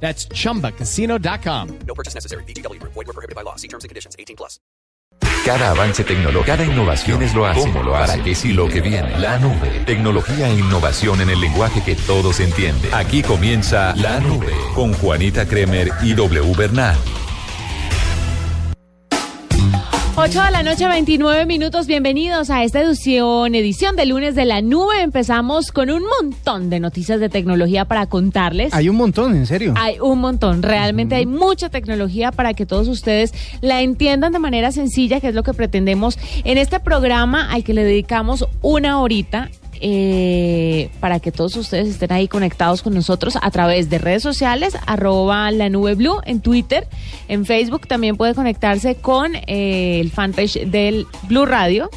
That's chumbacasino.com. No purchase necessary. BGW. Void were prohibited by law. See terms and conditions. 18 plus. Cada avance tecnológico, cada innovación es lo hace. ¿Cómo lo hace? ¿Para qué sí lo que viene? La nube. Tecnología e innovación en el lenguaje que todos entienden. Aquí comienza La Nube con Juanita Kremer y W Bernal. 8 de la noche, 29 minutos. Bienvenidos a esta edición, edición de lunes de la nube. Empezamos con un montón de noticias de tecnología para contarles. Hay un montón, en serio. Hay un montón, realmente hay mucha tecnología para que todos ustedes la entiendan de manera sencilla, que es lo que pretendemos en este programa al que le dedicamos una horita eh, para que todos ustedes estén ahí conectados con nosotros a través de redes sociales, arroba la nube blue en Twitter, en Facebook también puede conectarse con eh, el fanpage del Blue Radio.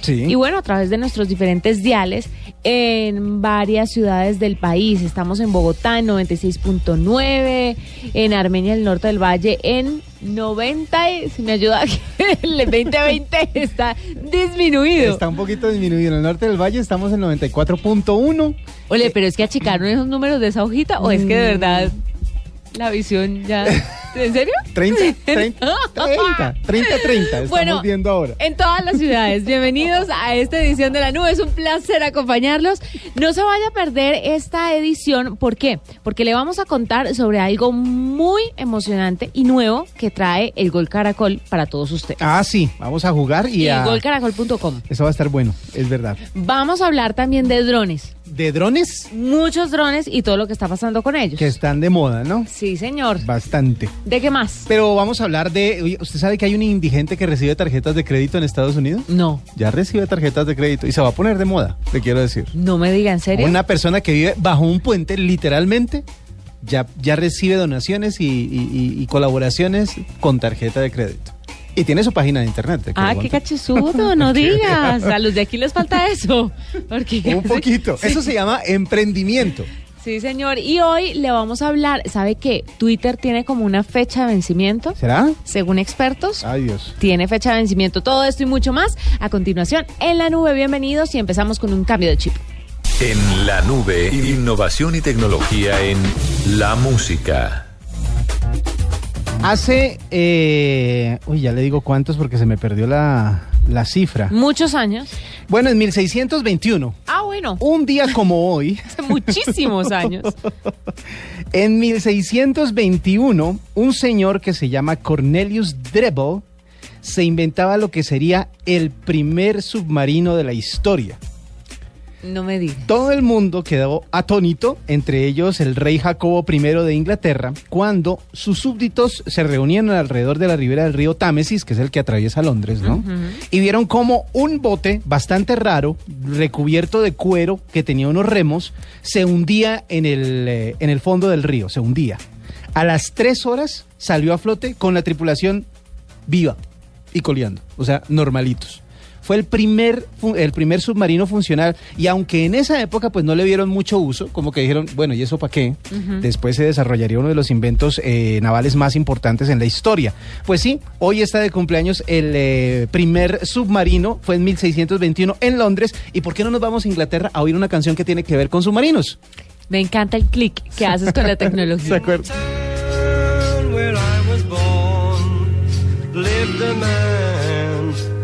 Sí. Y bueno, a través de nuestros diferentes diales en varias ciudades del país. Estamos en Bogotá en 96.9, en Armenia del Norte del Valle en 90, y- si me ayuda, el 2020 está disminuido. Está un poquito disminuido. En el norte del valle estamos en 94.1. Ole, pero es que achicaron esos números de esa hojita o es que de verdad la visión ya... ¿En serio? 30, 30, 30, 30, 30. Estamos Bueno, viendo ahora. En todas las ciudades. Bienvenidos a esta edición de la nube. Es un placer acompañarlos. No se vaya a perder esta edición. ¿Por qué? Porque le vamos a contar sobre algo muy emocionante y nuevo que trae el Gol Caracol para todos ustedes. Ah, sí. Vamos a jugar y y a... golcaracol.com. Eso va a estar bueno, es verdad. Vamos a hablar también de drones. De drones Muchos drones y todo lo que está pasando con ellos. que están de moda, ¿no? Sí, señor. Bastante. ¿De qué más? Pero vamos a hablar de... oye, ¿Usted sabe que hay un indigente que recibe tarjetas de crédito en Estados Unidos? No, Ya recibe tarjetas de crédito y se va a poner de moda, te quiero decir. no me diga en serio. Una persona que vive bajo un puente, literalmente, ya, ya recibe donaciones y, y- y- y colaboraciones con tarjeta de crédito. Y tiene su página de internet. te Ah, qué contar. cachezudo, no digas. A los de aquí les falta eso. Porque Un poquito. Sí. Eso se llama emprendimiento. Sí, señor. Y hoy le vamos a hablar, ¿sabe qué? Twitter tiene como una fecha de vencimiento, ¿Será? según expertos. Ay, Dios. Tiene fecha de vencimiento. Todo esto y mucho más a continuación en la nube. Bienvenidos y empezamos con un cambio de chip. En La Nube, innovación y tecnología en la música. Hace, eh, uy, ya le digo cuántos porque se me perdió la, la cifra. Muchos años. Bueno, en 1621, Ah, bueno, un día como hoy, hace muchísimos años. en 1621, un señor que se llama Cornelius Drebbel se inventaba lo que sería el primer submarino de la historia. No me diga. Todo el mundo quedó atónito, entre ellos el rey Jacobo I de Inglaterra, cuando sus súbditos se reunían alrededor de la ribera del río Támesis, que es el que atraviesa Londres, ¿no? Y vieron como un bote bastante raro, recubierto de cuero, que tenía unos remos, se hundía en el, eh, en el fondo del río, se hundía. A las tres horas salió a flote con la tripulación viva y coleando, o sea, normalitos. Fue el primer, el primer submarino funcional y aunque en esa época pues no le vieron mucho uso, como que dijeron, bueno, ¿y eso para qué? Después se desarrollaría uno de los inventos eh, navales más importantes en la historia. Pues sí, hoy está de cumpleaños el eh, primer submarino, fue en 1621 en Londres. ¿Y por qué no nos vamos a Inglaterra a oír una canción que tiene que ver con submarinos? Me encanta el clic que haces con la ¿Se tecnología.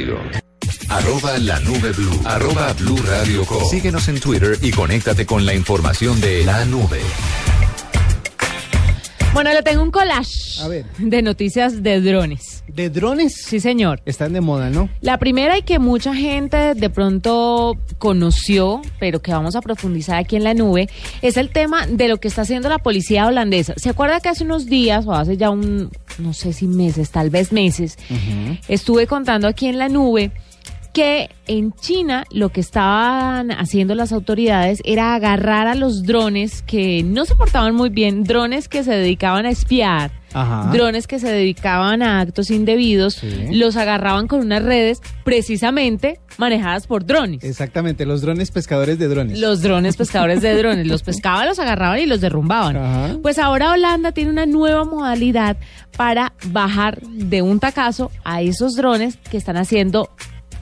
Radio. Arroba la nube blue. Arroba blue radio com. Síguenos en Twitter y conéctate con la información de la nube. Bueno, le tengo un collage A ver. de noticias de drones. De drones Sí, señor. están de moda, ¿no? La primera y que mucha gente de pronto conoció, pero que vamos a profundizar aquí en la nube, es el tema de lo que está haciendo la policía holandesa. ¿Se acuerda que hace unos días, o hace ya un, no sé si meses, tal vez meses, estuve contando aquí en la nube que en China lo que estaban haciendo las autoridades era agarrar a los drones que no se portaban muy bien, drones que se dedicaban a espiar, Ajá. drones que se dedicaban a actos indebidos, Sí. los agarraban con unas redes precisamente manejadas por drones. Exactamente, los drones pescadores de drones. Los drones pescadores de drones, los pescaban, los agarraban y los derrumbaban. Ajá. Pues ahora Holanda tiene una nueva modalidad para bajar de un tacazo a esos drones que están haciendo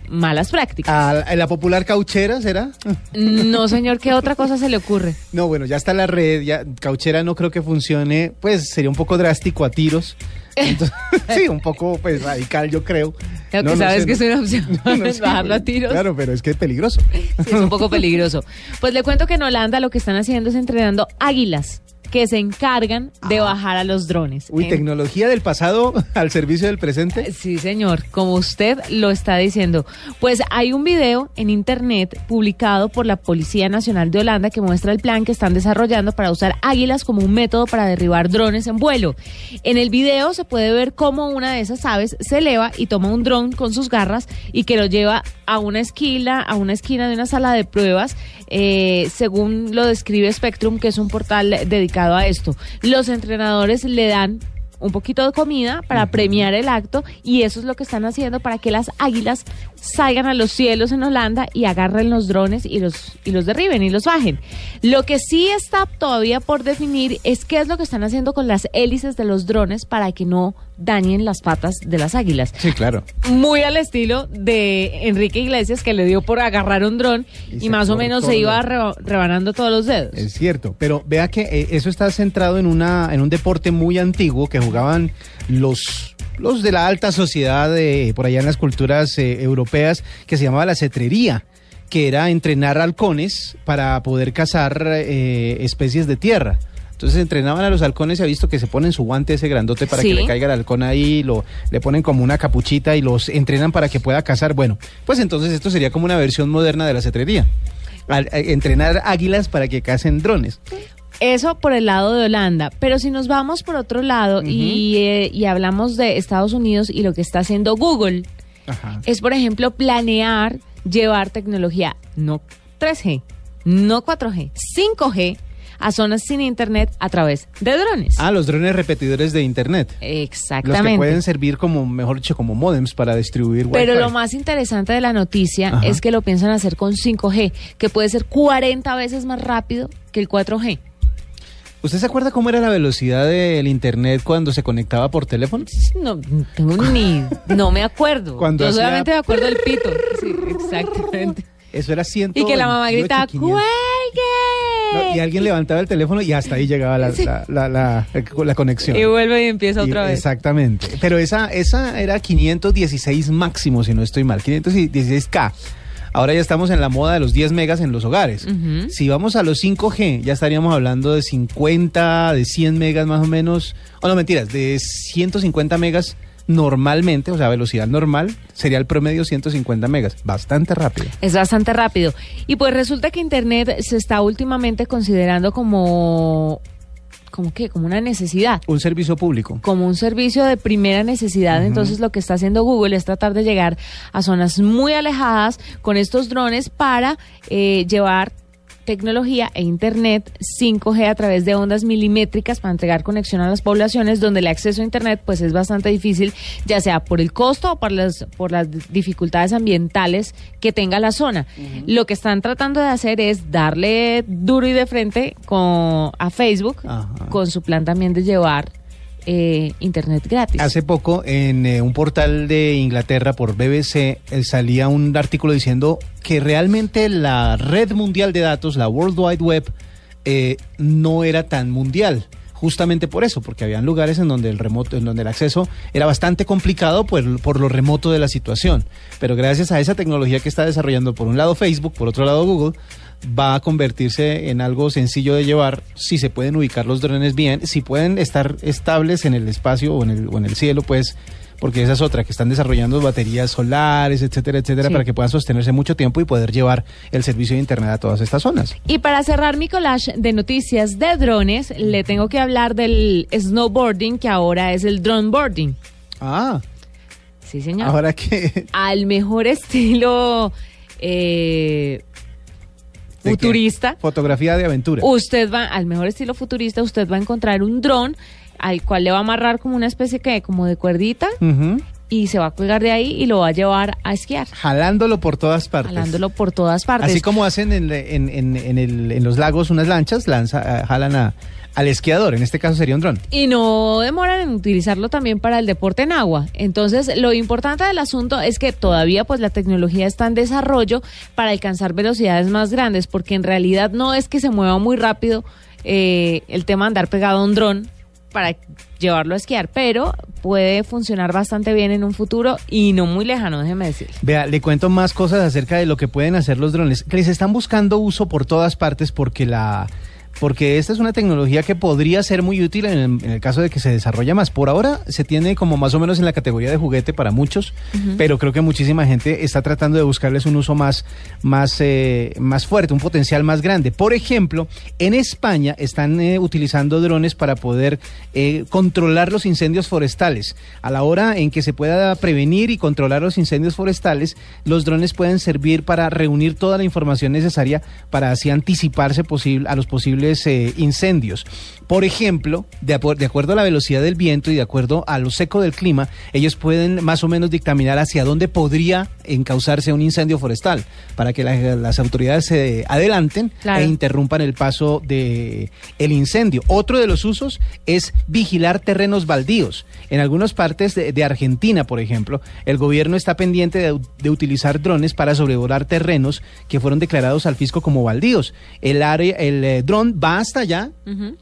malas prácticas. ¿A la popular cauchera será? No, señor, ¿qué otra cosa se le ocurre? No, bueno, ya está la red, ya cauchera no creo que funcione, pues sería un poco drástico a tiros. Entonces, sí, un poco pues radical yo creo. Creo que No, sabes sé, que es una opción, No, bajarlo a tiros. Claro, pero es que es peligroso. Sí, es un poco peligroso. Pues le cuento que en Holanda lo que están haciendo es entrenando águilas que se encargan de bajar a los drones. Uy, En- tecnología del pasado al servicio del presente. Sí, señor, como usted lo está diciendo. Pues hay un video en internet publicado por la Policía Nacional de Holanda que muestra el plan que están desarrollando para usar águilas como un método para derribar drones en vuelo. En el video se puede ver cómo una de esas aves se eleva y toma un dron con sus garras y que lo lleva a una esquina, a una esquina de una sala de pruebas, eh, según lo describe Spectrum, que es un portal dedicado a esto. Los entrenadores le dan un poquito de comida para premiar el acto y eso es lo que están haciendo para que las águilas salgan a los cielos en Holanda y agarren los drones y los y los derriben y los bajen. Lo que sí está todavía por definir es qué es lo que están haciendo con las hélices de los drones para que no dañen las patas de las águilas. Sí, claro. Muy al estilo de Enrique Iglesias que le dio por agarrar un dron Y más o menos se iba reba- rebanando todos los dedos. Es cierto, pero vea que eh, eso está centrado en una en un deporte muy antiguo que jugaban los los de la alta sociedad de por allá en las culturas eh, europeas que se llamaba la cetrería, que era entrenar halcones para poder cazar eh, especies de tierra. Entonces entrenaban a los halcones y ha visto que se ponen su guante ese grandote para Sí. que le caiga el halcón ahí, lo, le ponen como una capuchita y los entrenan para que pueda cazar. Bueno, pues entonces esto sería como una versión moderna de la cetrería. Eh, entrenar águilas para que cacen drones. Eso por el lado de Holanda, pero si nos vamos por otro lado y, eh, y hablamos de Estados Unidos y lo que está haciendo Google, Ajá. es por ejemplo planear llevar tecnología no 3G, no 4G, 5G a zonas sin internet a través de drones. Ah, los drones repetidores de internet. Los que Exactamente. pueden servir como, mejor dicho, como modems para distribuir Pero Wi-Fi. lo más interesante de la noticia Ajá. es que lo piensan hacer con 5G, que puede ser 40 veces más rápido que el 4G. ¿Usted se acuerda cómo era la velocidad del internet cuando se conectaba por teléfono? No, tengo ni. No me acuerdo. Cuando Yo solamente me acuerdo del pito. Sí, exactamente. Eso era 100. Y que la mamá gritaba, No, y ¡cuelgue! alguien levantaba el teléfono y hasta ahí llegaba la, la, la, la- la conexión. Y vuelve y empieza Y- otra vez. Exactamente. Pero esa, esa era 516 máximo, si no estoy mal. 516K. Ahora ya estamos en la moda de los 10 megas en los hogares. Si vamos a los 5G, ya estaríamos hablando de 50, de 100 megas más o menos. O no, mentiras, de 150 megas normalmente, o sea, velocidad normal, sería el promedio 150 megas. Bastante rápido. Es bastante rápido. Y pues resulta que Internet se está últimamente considerando como. ¿Como qué? Como una necesidad. Un servicio público. como un servicio de primera necesidad. Entonces lo que está haciendo Google es tratar de llegar a zonas muy alejadas con estos drones para eh, llevar tecnología e internet 5G a través de ondas milimétricas para entregar conexión a las poblaciones donde el acceso a internet pues es bastante difícil, ya sea por el costo o por las por las dificultades ambientales que tenga la zona. Lo que están tratando de hacer es darle duro y de frente con a Facebook Ajá. con su plan también de llevar eh, internet gratis. Hace poco en eh, un portal de Inglaterra por BBC eh, salía un artículo diciendo que realmente la red mundial de datos, la World Wide Web, no era tan mundial. Justamente por eso, porque habían lugares en donde el remoto, en donde el acceso era bastante complicado por, por lo remoto de la situación. Pero gracias a esa tecnología que está desarrollando por un lado Facebook, por otro lado Google, va a convertirse en algo sencillo de llevar si se pueden ubicar los drones bien, si pueden estar estables en el espacio o en el, o en el cielo, pues, porque esa es otra, que están desarrollando baterías solares, etcétera, etcétera, Sí. para que puedan sostenerse mucho tiempo y poder llevar el servicio de Internet a todas estas zonas. Y para cerrar mi collage de noticias de drones, le tengo que hablar del snowboarding, que ahora es el drone boarding. Ah, Sí, señor. ahora que... Al mejor estilo eh, Futurista. Fotografía de aventura. Usted va, al mejor estilo futurista, usted va a encontrar un dron al cual le va a amarrar como una especie que, como de cuerdita y se va a colgar de ahí y lo va a llevar a esquiar, Jalándolo por todas partes. jalándolo por todas partes. Así como hacen en, en- en- en el- en los lagos unas lanchas, lanza, eh, jalan a- al esquiador. En este caso sería un dron. Y no demoran en utilizarlo también para el deporte en agua. Entonces, lo importante del asunto es que todavía pues la tecnología está en desarrollo para alcanzar velocidades más grandes, porque en realidad no es que se mueva muy rápido eh, el tema de andar pegado a un dron para llevarlo a esquiar, pero puede funcionar bastante bien en un futuro y no muy lejano, déjeme decir. Vea, le cuento más cosas acerca de lo que pueden hacer los drones. Que les están buscando uso por todas partes porque la porque esta es una tecnología que podría ser muy útil en el, en el caso de que se desarrolle más. Por ahora se tiene como más o menos en la categoría de juguete para muchos, pero creo que muchísima gente está tratando de buscarles un uso más, más, eh, más fuerte, un potencial más grande. Por ejemplo, en España están eh, utilizando drones para poder eh, controlar los incendios forestales. A la hora en que se pueda prevenir y controlar los incendios forestales, los drones pueden servir para reunir toda la información necesaria para así anticiparse posible, a los posibles eh, incendios. Por ejemplo, de, acuerdo a la velocidad del viento y de acuerdo a lo seco del clima, ellos pueden más o menos dictaminar hacia dónde podría encauzarse un incendio forestal para que la- las autoridades se adelanten Claro. e interrumpan el paso de el incendio. Otro de los usos es vigilar terrenos baldíos. En algunas partes de, de Argentina, por ejemplo, el gobierno está pendiente de, de utilizar drones para sobrevolar terrenos que fueron declarados al fisco como baldíos. El área, el eh, dron va hasta allá,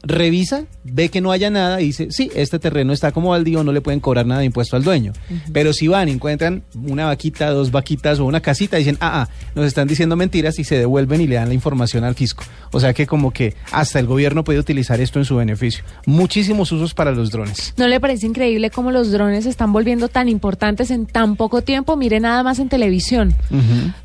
revisa, ve que no haya nada y dice, sí, este terreno está como baldío, no le pueden cobrar nada de impuesto al dueño. Pero si van y encuentran una vaquita, dos vaquitas o una casita, dicen, ah, ah, nos están diciendo mentiras y se devuelven y le dan la información al fisco. O sea que como que hasta el gobierno puede utilizar esto en su beneficio. Muchísimos usos para los drones. ¿No le parece increíble cómo los drones se están volviendo tan importantes en tan poco tiempo? Mire nada más en televisión.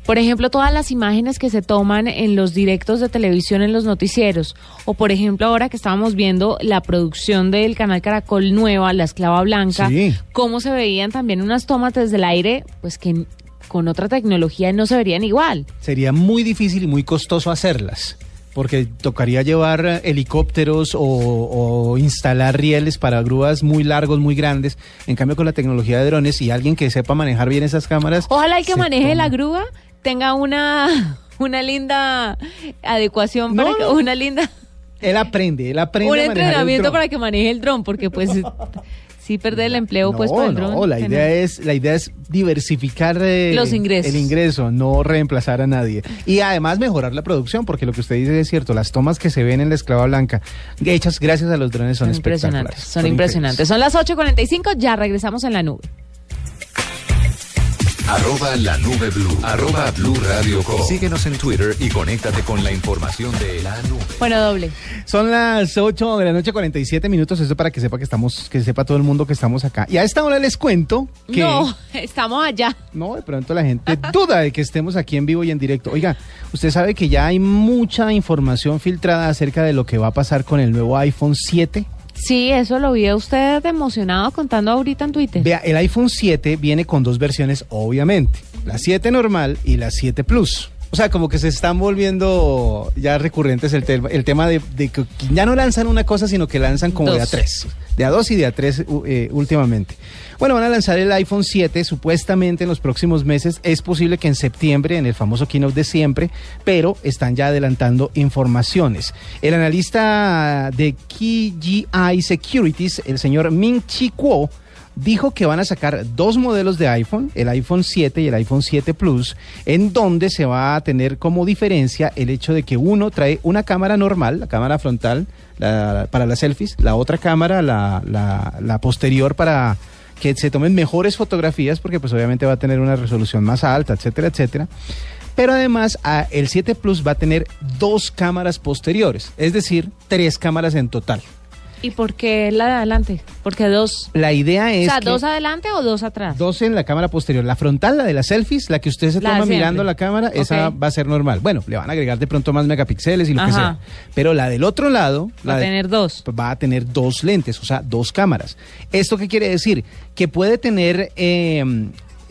Por ejemplo, todas las imágenes que se toman en los directos de televisión en los noticieros. O por ejemplo, ahora que estábamos viendo la producción del canal Caracol Nueva, La Esclava Blanca, Sí. cómo se veían también unas tomas desde el aire, pues que con otra tecnología no se verían igual. Sería muy difícil y muy costoso hacerlas. Porque tocaría llevar helicópteros o, o instalar rieles para grúas muy largos, muy grandes. En cambio, con la tecnología de drones y alguien que sepa manejar bien esas cámaras. Ojalá el que maneje toma. la grúa tenga una, una linda adecuación para No, que, no. una linda Él aprende, él aprende. un a manejar el entrenamiento para que maneje el dron, porque pues sí perder el empleo pues no, por el dron. no, la idea es la idea es diversificar eh, Los ingresos. el ingreso, no reemplazar a nadie y además mejorar la producción, porque lo que usted dice es cierto. Las tomas que se ven en la esclava blanca hechas gracias a los drones son, Son impresionantes, espectaculares. son impresionantes. Son las 8.45, ya regresamos en la nube. Arroba la nube blue. Arroba blue radio com. Síguenos en Twitter y conéctate con la información de la nube. Bueno, doble. Son las 8 de la noche 47 minutos, eso para que sepa que estamos que sepa todo el mundo que estamos acá. Y a esta hora les cuento que No, estamos allá. No, de pronto la gente duda de que estemos aquí en vivo y en directo. Oiga, usted sabe que ya hay mucha información filtrada acerca de lo que va a pasar con el nuevo iPhone 7. Sí, eso lo vi a usted emocionado contando ahorita en Twitter. Vea, el iPhone 7 viene con dos versiones, obviamente. La 7 normal y la 7 Plus. O sea, como que se están volviendo ya recurrentes el, tema el tema de, de que ya no lanzan una cosa, sino que lanzan como de a tres. De a dos y de a tres eh, últimamente. Bueno, van a lanzar el iPhone 7 supuestamente en los próximos meses. Es posible que en septiembre, en el famoso keynote de siempre, pero están ya adelantando informaciones. El analista de KGI Securities, el señor Ming Chi Kuo, dijo que van a sacar dos modelos de iPhone, el iPhone 7 y el iPhone 7 Plus, en donde se va a tener como diferencia el hecho de que uno trae una cámara normal, la cámara frontal para las selfies, la otra cámara, la, la- la posterior para que se tomen mejores fotografías, porque pues obviamente va a tener una resolución más alta, etcétera, etcétera. Pero además el 7 Plus va a tener dos cámaras posteriores, es decir, tres cámaras en total. ¿Y por qué la de adelante? Porque dos. La idea O es sea, que- dos adelante o dos atrás. Dos en la cámara posterior. La frontal, la de las selfies, la que usted se La toma mirando la cámara, esa va a ser normal. Bueno, le van a agregar de pronto más megapíxeles y lo que sea. Pero la del otro lado, Va la a de- tener dos. pues va a tener dos lentes, o sea, dos cámaras. ¿Esto qué quiere decir? Que puede tener, eh,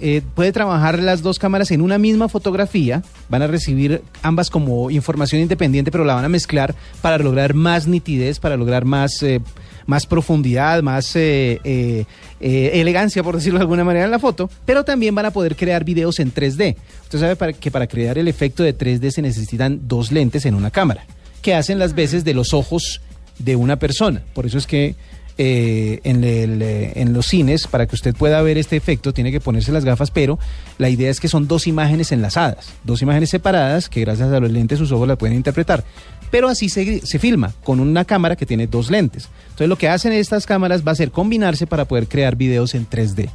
eh, puede trabajar las dos cámaras en una misma fotografía, van a recibir ambas como información independiente, pero la van a mezclar para lograr más nitidez, para lograr más... eh, más profundidad, más eh, elegancia, por decirlo de alguna manera, en la foto, pero también van a poder crear videos en 3D. Usted sabe que para crear el efecto de 3D se necesitan dos lentes en una cámara, que hacen las veces de los ojos de una persona. Por eso es que eh, en, el, eh, en los cines, para que usted pueda ver este efecto, tiene que ponerse las gafas, pero la idea es que son dos imágenes enlazadas, dos imágenes separadas que gracias a los lentes sus ojos la pueden interpretar. Pero así se, se filma con una cámara que tiene dos lentes. Entonces lo que hacen estas cámaras va a ser combinarse para poder crear videos en 3D.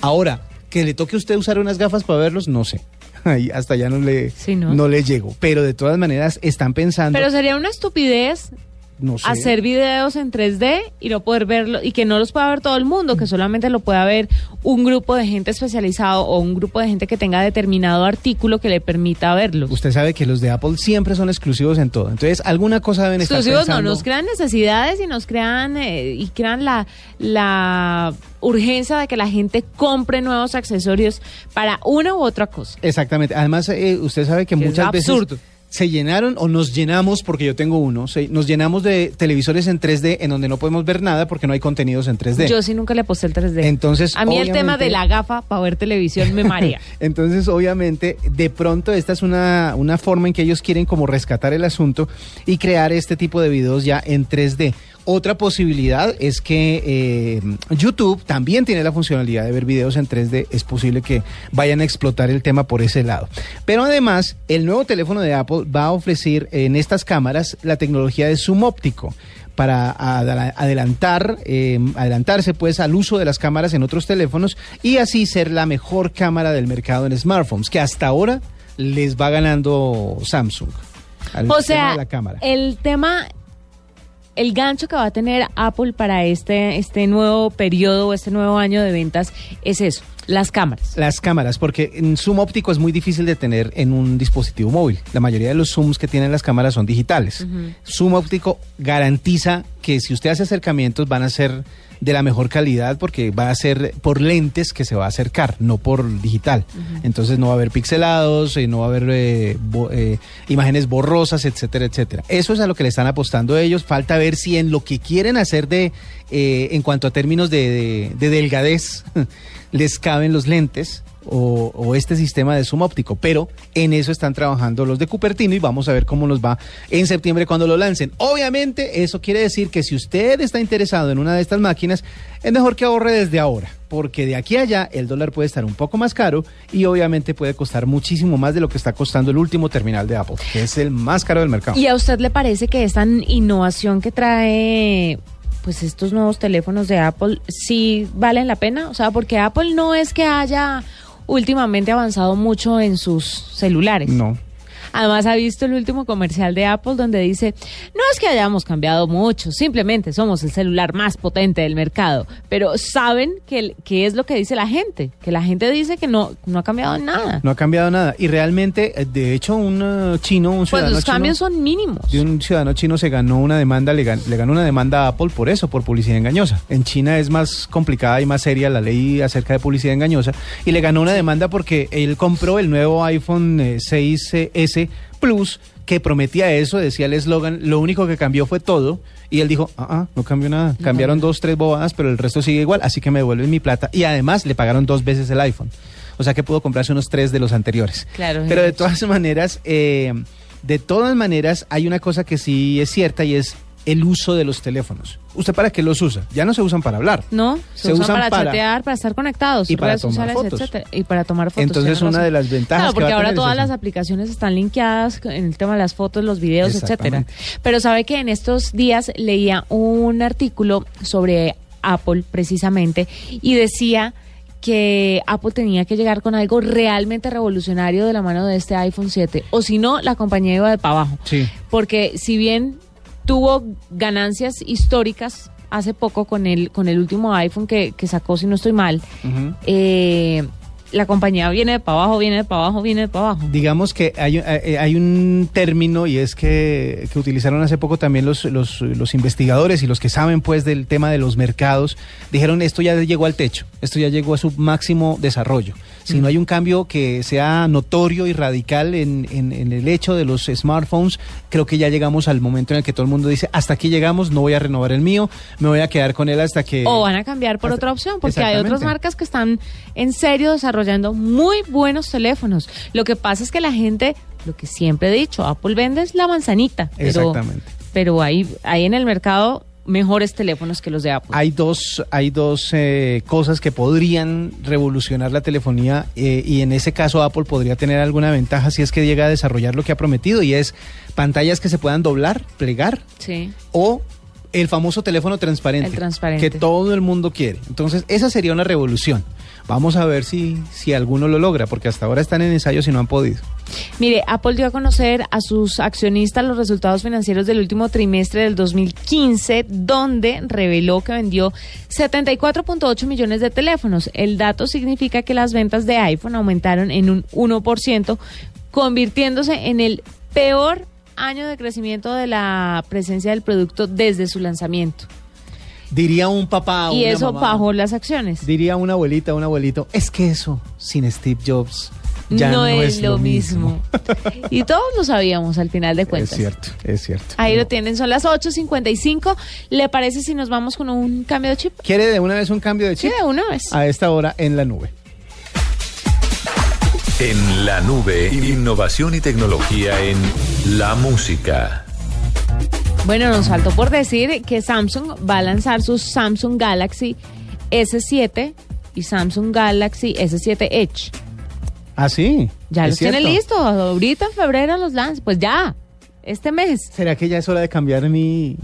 Ahora, que le toque a usted usar unas gafas para verlos, no sé. Ahí hasta ya no le, Sí, ¿no? le llego. Pero de todas maneras están pensando, Pero sería una estupidez no sé. hacer videos en 3D y no poder verlo y que no los pueda ver todo el mundo, que solamente lo pueda ver un grupo de gente especializado o un grupo de gente que tenga determinado artículo que le permita verlos. Usted sabe que los de Apple siempre son exclusivos en todo. Entonces, alguna cosa deben estar Exclusivos no, pensando. nos crean necesidades y nos crean eh, y crean la, la urgencia de que la gente compre nuevos accesorios para una u otra cosa. Exactamente. Además, eh, usted sabe que Que es muchas veces absurdo. Se llenaron o nos llenamos, porque yo tengo uno, se- nos llenamos de televisores en 3D en donde no podemos ver nada porque no hay contenidos en 3D. Yo sí nunca le posté el 3D. Entonces, a mí el tema de la gafa para ver televisión me marea. Entonces, obviamente, de pronto esta es una, una forma en que ellos quieren como rescatar el asunto y crear este tipo de videos ya en 3D. Otra posibilidad es que eh, YouTube también tiene la funcionalidad de ver videos en 3D. Es posible que vayan a explotar el tema por ese lado. Pero además, el nuevo teléfono de Apple va a ofrecer en estas cámaras la tecnología de zoom óptico para adela- adelantar, eh, adelantarse pues al uso de las cámaras en otros teléfonos y así ser la mejor cámara del mercado en smartphones, que hasta ahora les va ganando Samsung. al O tema sea, de la cámara. el tema, el gancho que va a tener Apple para este, este nuevo periodo, este nuevo año de ventas es eso, las cámaras. Las cámaras, porque en zoom óptico es muy difícil de tener en un dispositivo móvil. La mayoría de los zooms que tienen las cámaras son digitales. Zoom óptico garantiza que si usted hace acercamientos van a ser de la mejor calidad porque va a ser por lentes que se va a acercar, no por digital. Entonces no va a haber pixelados, eh, no va a haber eh, bo- eh, imágenes borrosas, etcétera, etcétera. Eso es a lo que le están apostando ellos. Falta ver si en lo que quieren hacer de, eh, en cuanto a términos de, de- de delgadez, les caben los lentes o, este sistema de zoom óptico. Pero en eso están trabajando los de Cupertino y vamos a ver cómo nos va en septiembre cuando lo lancen. Obviamente, eso quiere decir que si usted está interesado en una de estas máquinas, es mejor que ahorre desde ahora, porque de aquí a allá el dólar puede estar un poco más caro y obviamente puede costar muchísimo más de lo que está costando el último terminal de Apple, que es el más caro del mercado. ¿Y a usted le parece que esta innovación que trae pues estos nuevos teléfonos de Apple sí valen la pena? O sea, porque Apple no es que haya últimamente avanzado mucho en sus celulares. No. Además, ha visto el último comercial de Apple donde dice, no es que hayamos cambiado mucho, simplemente somos el celular más potente del mercado, pero saben que, que es lo que dice la gente, que la gente dice que no, no ha cambiado nada. No ha cambiado nada. Y realmente, eh, de hecho, un eh, chino, un ciudadano... Pues los cambios son mínimos. De un ciudadano chino se ganó una demanda, le ganó, le ganó una demanda a Apple por eso, por publicidad engañosa. En China es más complicada y más seria la ley acerca de publicidad engañosa y le ganó una demanda porque él compró el nuevo iPhone eh, 6S Plus que prometía eso, decía el eslogan, lo único que cambió fue todo. Y él dijo, ah, ah no cambió nada. Cambiaron dos, tres bobadas, pero el resto sigue igual, así que me devuelven mi plata. Y además le pagaron dos veces el iPhone. O sea que pudo comprarse unos tres de los anteriores. Claro. Pero de todas maneras, eh, de todas maneras, hay una cosa que sí es cierta y es el uso de los teléfonos. ¿Usted para qué los usa? Ya no se usan para hablar. No, se, Se usan, usan para, para- chatear, para estar conectados, y para tomar sociales, fotos. etcétera, y para tomar fotos. Entonces, una razón. de las ventajas Claro, que porque a ahora tener todas las aplicaciones están linkeadas en el tema de las fotos, los videos, etcétera. Pero sabe que en estos días leía un artículo sobre Apple precisamente y decía que Apple tenía que llegar con algo realmente revolucionario de la mano de este iPhone 7 o si no la compañía iba de para abajo Sí. porque si bien tuvo ganancias históricas hace poco con el con el último iPhone que, que sacó, si no estoy mal, eh, la compañía viene de para abajo, viene de para abajo, viene de para abajo. Digamos que hay, eh, hay un término y es que, que utilizaron hace poco también los, los, los investigadores y los que saben pues del tema de los mercados, dijeron esto ya llegó al techo, esto ya llegó a su máximo desarrollo. Si no hay un cambio que sea notorio y radical en, en- en el hecho de los smartphones, creo que ya llegamos al momento en el que todo el mundo dice, hasta aquí llegamos, no voy a renovar el mío, me voy a quedar con él hasta que... O van a cambiar por hasta- otra opción, porque hay otras marcas que están en serio desarrollando muy buenos teléfonos. Lo que pasa es que la gente, lo que siempre he dicho, Apple vende es la manzanita. Pero, Exactamente. Pero hay, hay en el mercado mejores teléfonos que los de Apple. Hay dos, hay dos eh, cosas que podrían revolucionar la telefonía eh, y en ese caso Apple podría tener alguna ventaja si es que llega a desarrollar lo que ha prometido y es pantallas que se puedan doblar, plegar Sí. o el famoso teléfono transparente, El transparente. que todo el mundo quiere. Entonces esa sería una revolución. Vamos a ver si, si alguno lo logra, porque hasta ahora están en ensayos y no han podido. Mire, Apple dio a conocer a sus accionistas los resultados financieros del último trimestre del 2015, donde reveló que vendió 74.8 millones de teléfonos. El dato significa que las ventas de iPhone aumentaron en un 1%, convirtiéndose en el peor año de crecimiento de la presencia del producto desde su lanzamiento. Diría un papá. y una eso mamá, bajó las acciones. Diría una abuelita, un abuelito, es que eso sin Steve Jobs ya no, no, es, lo mismo. y todos lo sabíamos al final de Es cuentas. cierto, es cierto. Ahí lo tienen, son las 8.55. ¿Le parece si nos vamos con un cambio de chip? ¿Quiere de una vez un cambio de Sí, chip? de una vez. A esta hora en la nube. En la nube, innovación y tecnología en la música. Bueno, nos faltó por decir que Samsung va a lanzar sus Samsung Galaxy S7 y Samsung Galaxy S7 Edge. Ah, sí. Ya es los tiene listos. Ahorita en febrero los lanzan. Pues ya, este mes. ¿Será que ya es hora de cambiar mi,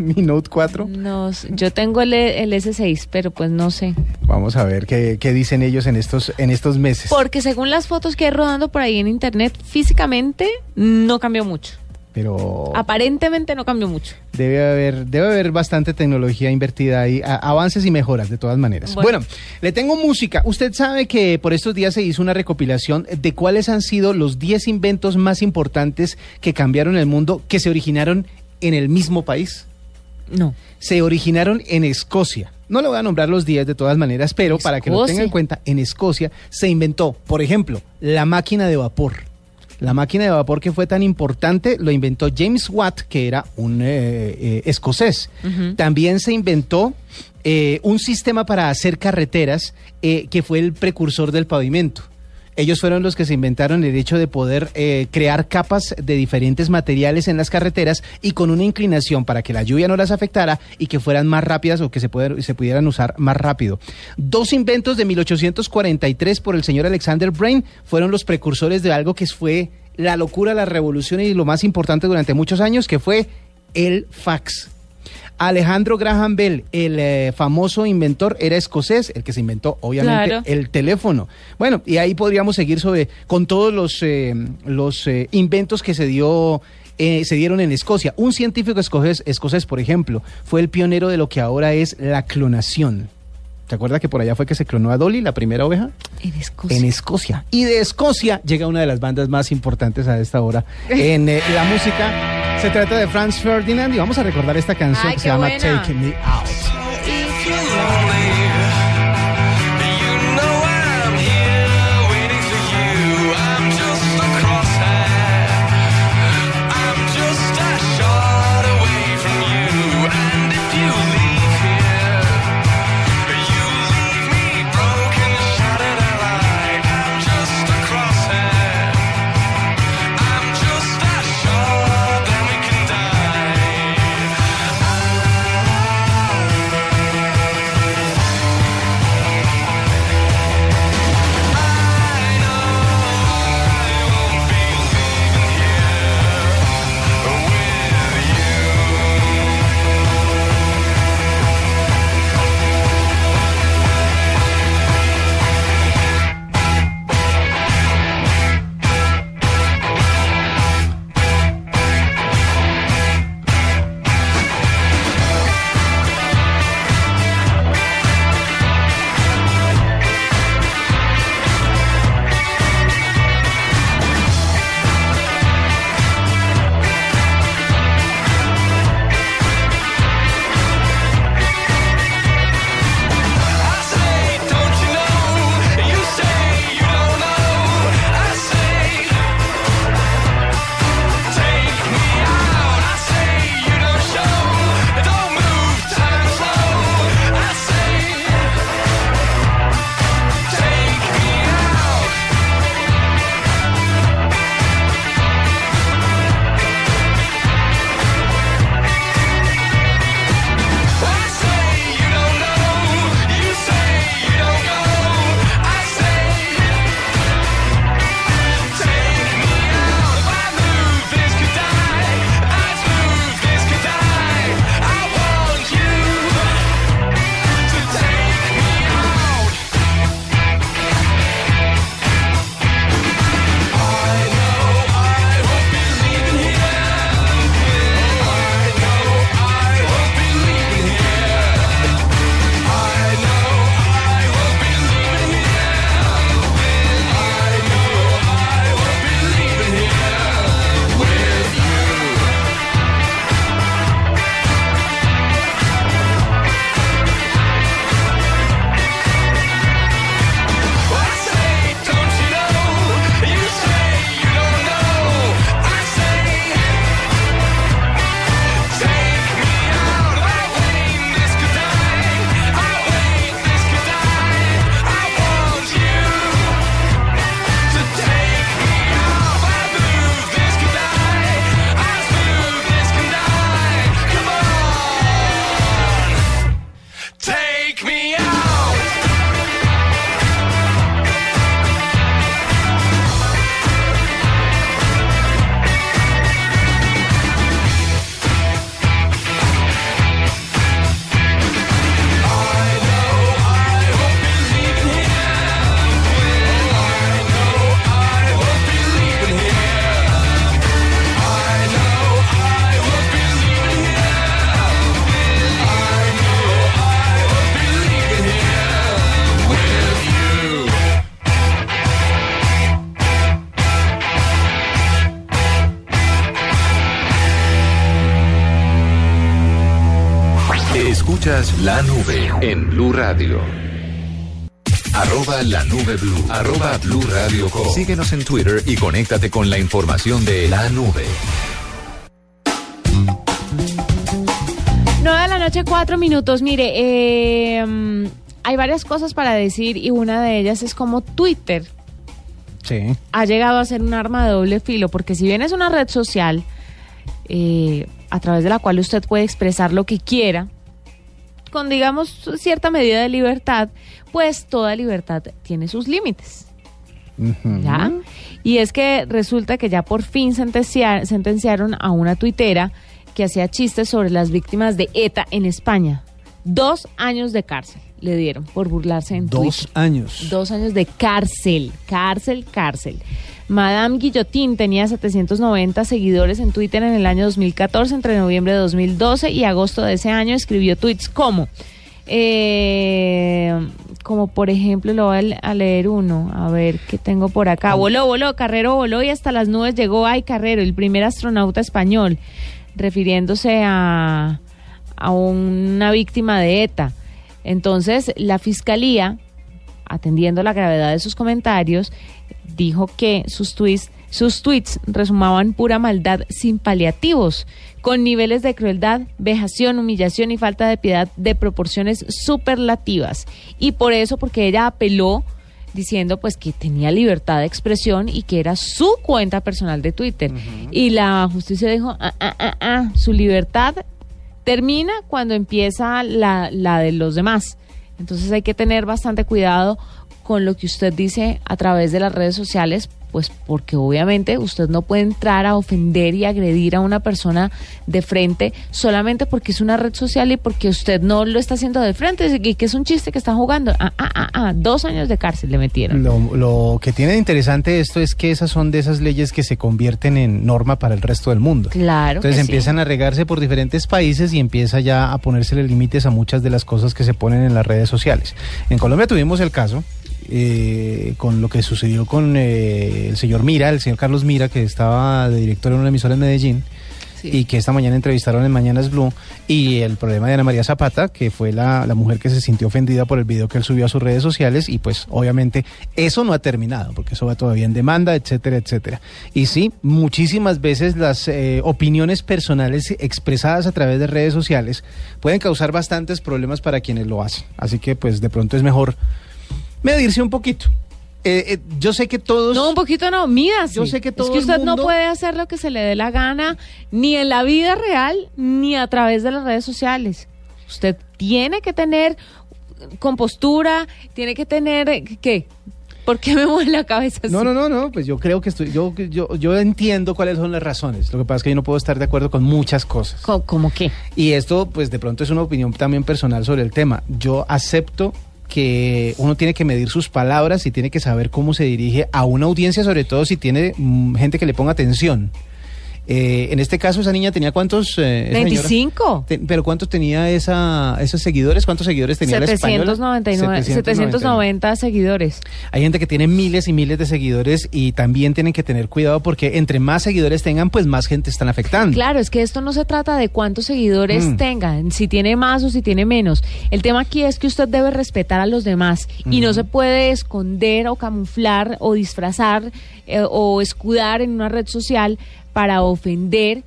mi Note 4? Nos, yo tengo el, el S6, pero pues no sé. Vamos a ver qué, qué dicen ellos en estos, en estos meses. Porque según las fotos que hay rodando por ahí en internet, físicamente no cambió mucho. Pero Aparentemente no cambió mucho. debe haber, debe haber bastante tecnología invertida ahí, a- avances y mejoras de todas maneras. Bueno. Bueno. le tengo música. Usted sabe que por estos días se hizo una recopilación de cuáles han sido los 10 inventos más importantes que cambiaron el mundo, que se originaron en el mismo país. No. se originaron en Escocia. No le voy a nombrar los días de todas maneras, pero para que lo Escocia. tenga en cuenta, en Escocia se inventó, por ejemplo, la máquina de vapor. La máquina de vapor que fue tan importante lo inventó James Watt, que era un eh, eh, escocés. También se inventó eh, un sistema para hacer carreteras eh, que fue el precursor del pavimento. Ellos fueron los que se inventaron el hecho de poder eh, crear capas de diferentes materiales en las carreteras y con una inclinación para que la lluvia no las afectara y que fueran más rápidas o que se, se pudieran usar más rápido. Dos inventos de 1843 por el señor Alexander Brain fueron los precursores de algo que fue la locura, la revolución y lo más importante durante muchos años, que fue el fax. Alejandro Graham Bell, el eh, famoso inventor, era escocés, el que se inventó, obviamente, Claro. el teléfono. Bueno, y ahí podríamos seguir sobre con todos los, eh, los eh, inventos que se dio. eh, se dieron en Escocia. Un científico escocés, escocés, por ejemplo, fue el pionero de lo que ahora es la clonación. ¿Te acuerdas que por allá fue que se clonó a Dolly, la primera oveja? En Escocia. En Escocia. Y de Escocia llega una de las bandas más importantes a esta hora en eh, la música. Se trata de Franz Ferdinand y vamos a recordar esta canción Ay, que se llama buena. Take Me Out. Escuchas la nube en Blue Radio. Arroba la nube blue. Arroba blue radio com. Síguenos en Twitter y conéctate con la información de la nube. 9 de la noche, cuatro minutos. Mire, eh, mm, hay varias cosas para decir y una de ellas es como Twitter Sí. ha llegado a ser un arma de doble filo, porque si bien es una red social eh, a través de la cual usted puede expresar lo que quiera, con digamos cierta medida de libertad, pues toda libertad tiene sus límites. ¿Ya? Y es que resulta que ya por fin sentencia- sentenciaron a una tuitera que hacía chistes sobre las víctimas de ETA en España. Dos años de cárcel le dieron por burlarse en Dos Twitter. años. Dos años de cárcel, cárcel, cárcel. Madame Guillotín tenía 790 seguidores en Twitter en el año 2014, entre noviembre de 2012 y agosto de ese año escribió tweets como, eh, como por ejemplo, lo voy a le- a leer uno, a ver qué tengo por acá. Voló, voló, Carrero voló y hasta las nubes llegó, ay Carrero, el primer astronauta español, refiriéndose a, a una víctima de ETA. Entonces, la fiscalía atendiendo la gravedad de sus comentarios, dijo que sus tweets, sus tweets resumaban pura maldad sin paliativos, con niveles de crueldad, vejación, humillación y falta de piedad de proporciones superlativas. Y por eso, porque ella apeló diciendo pues que tenía libertad de expresión y que era su cuenta personal de Twitter. Y la justicia dijo, ah, ah, ah, ah, su libertad termina cuando empieza la, la de los demás. Entonces hay que tener bastante cuidado con lo que usted dice a través de las redes sociales, pues porque obviamente usted no puede entrar a ofender y agredir a una persona de frente solamente porque es una red social y porque usted no lo está haciendo de frente y que es un chiste que está jugando. Ah, ah, ah, ah, dos años de cárcel le metieron. Lo, lo que tiene de interesante esto es que esas son de esas leyes que se convierten en norma para el resto del mundo. Claro. Entonces que sí. empiezan a regarse por diferentes países y empieza ya a ponérsele límites a muchas de las cosas que se ponen en las redes sociales. En Colombia tuvimos el caso eh, con lo que sucedió con eh, el señor Mira, el señor Carlos Mira, que estaba de director en una emisora en Medellín. Y que esta mañana entrevistaron en Mañanas Blue. Y el problema de Ana María Zapata, que fue la, la mujer que se sintió ofendida por el video que él subió a sus redes sociales. Y pues obviamente eso no ha terminado, porque eso va todavía en demanda, etcétera, etcétera. Y sí, muchísimas veces las eh, opiniones personales expresadas a través de redes sociales pueden causar bastantes problemas para quienes lo hacen. Así que pues de pronto es mejor medirse un poquito. Eh, eh, yo sé que todos... No, un poquito no, mídase. Yo sé que todo Es que usted no mundo- puede hacer lo que se le dé la gana, ni en la vida real, ni a través de las redes sociales. Usted tiene que tener compostura, tiene que tener... eh, ¿Qué? ¿Por qué me mueve la cabeza así? No, no, no, no, pues yo creo que estoy, yo, yo, yo entiendo cuáles son las razones. Lo que pasa es que yo no puedo estar de acuerdo con muchas cosas. Co- ¿Cómo qué? Y esto, pues de pronto es una opinión también personal sobre el tema. Yo acepto que uno tiene que medir sus palabras y tiene que saber cómo se dirige a una audiencia, sobre todo si tiene mm, gente que le ponga atención. Eh, en este caso, esa niña tenía cuántos... eh, esa señora? 25. Te- ¿Pero cuántos tenía esa, esos seguidores? ¿Cuántos seguidores tenía la española? 799, 790 seguidores. Hay gente que tiene miles y miles de seguidores y también tienen que tener cuidado porque entre más seguidores tengan, pues más gente están afectando. Claro, es que esto no se trata de cuántos seguidores Mm. tengan, si tiene más o si tiene menos. El tema aquí es que usted debe respetar a los demás y no se puede esconder o camuflar o disfrazar eh, o escudar en una red social para ofender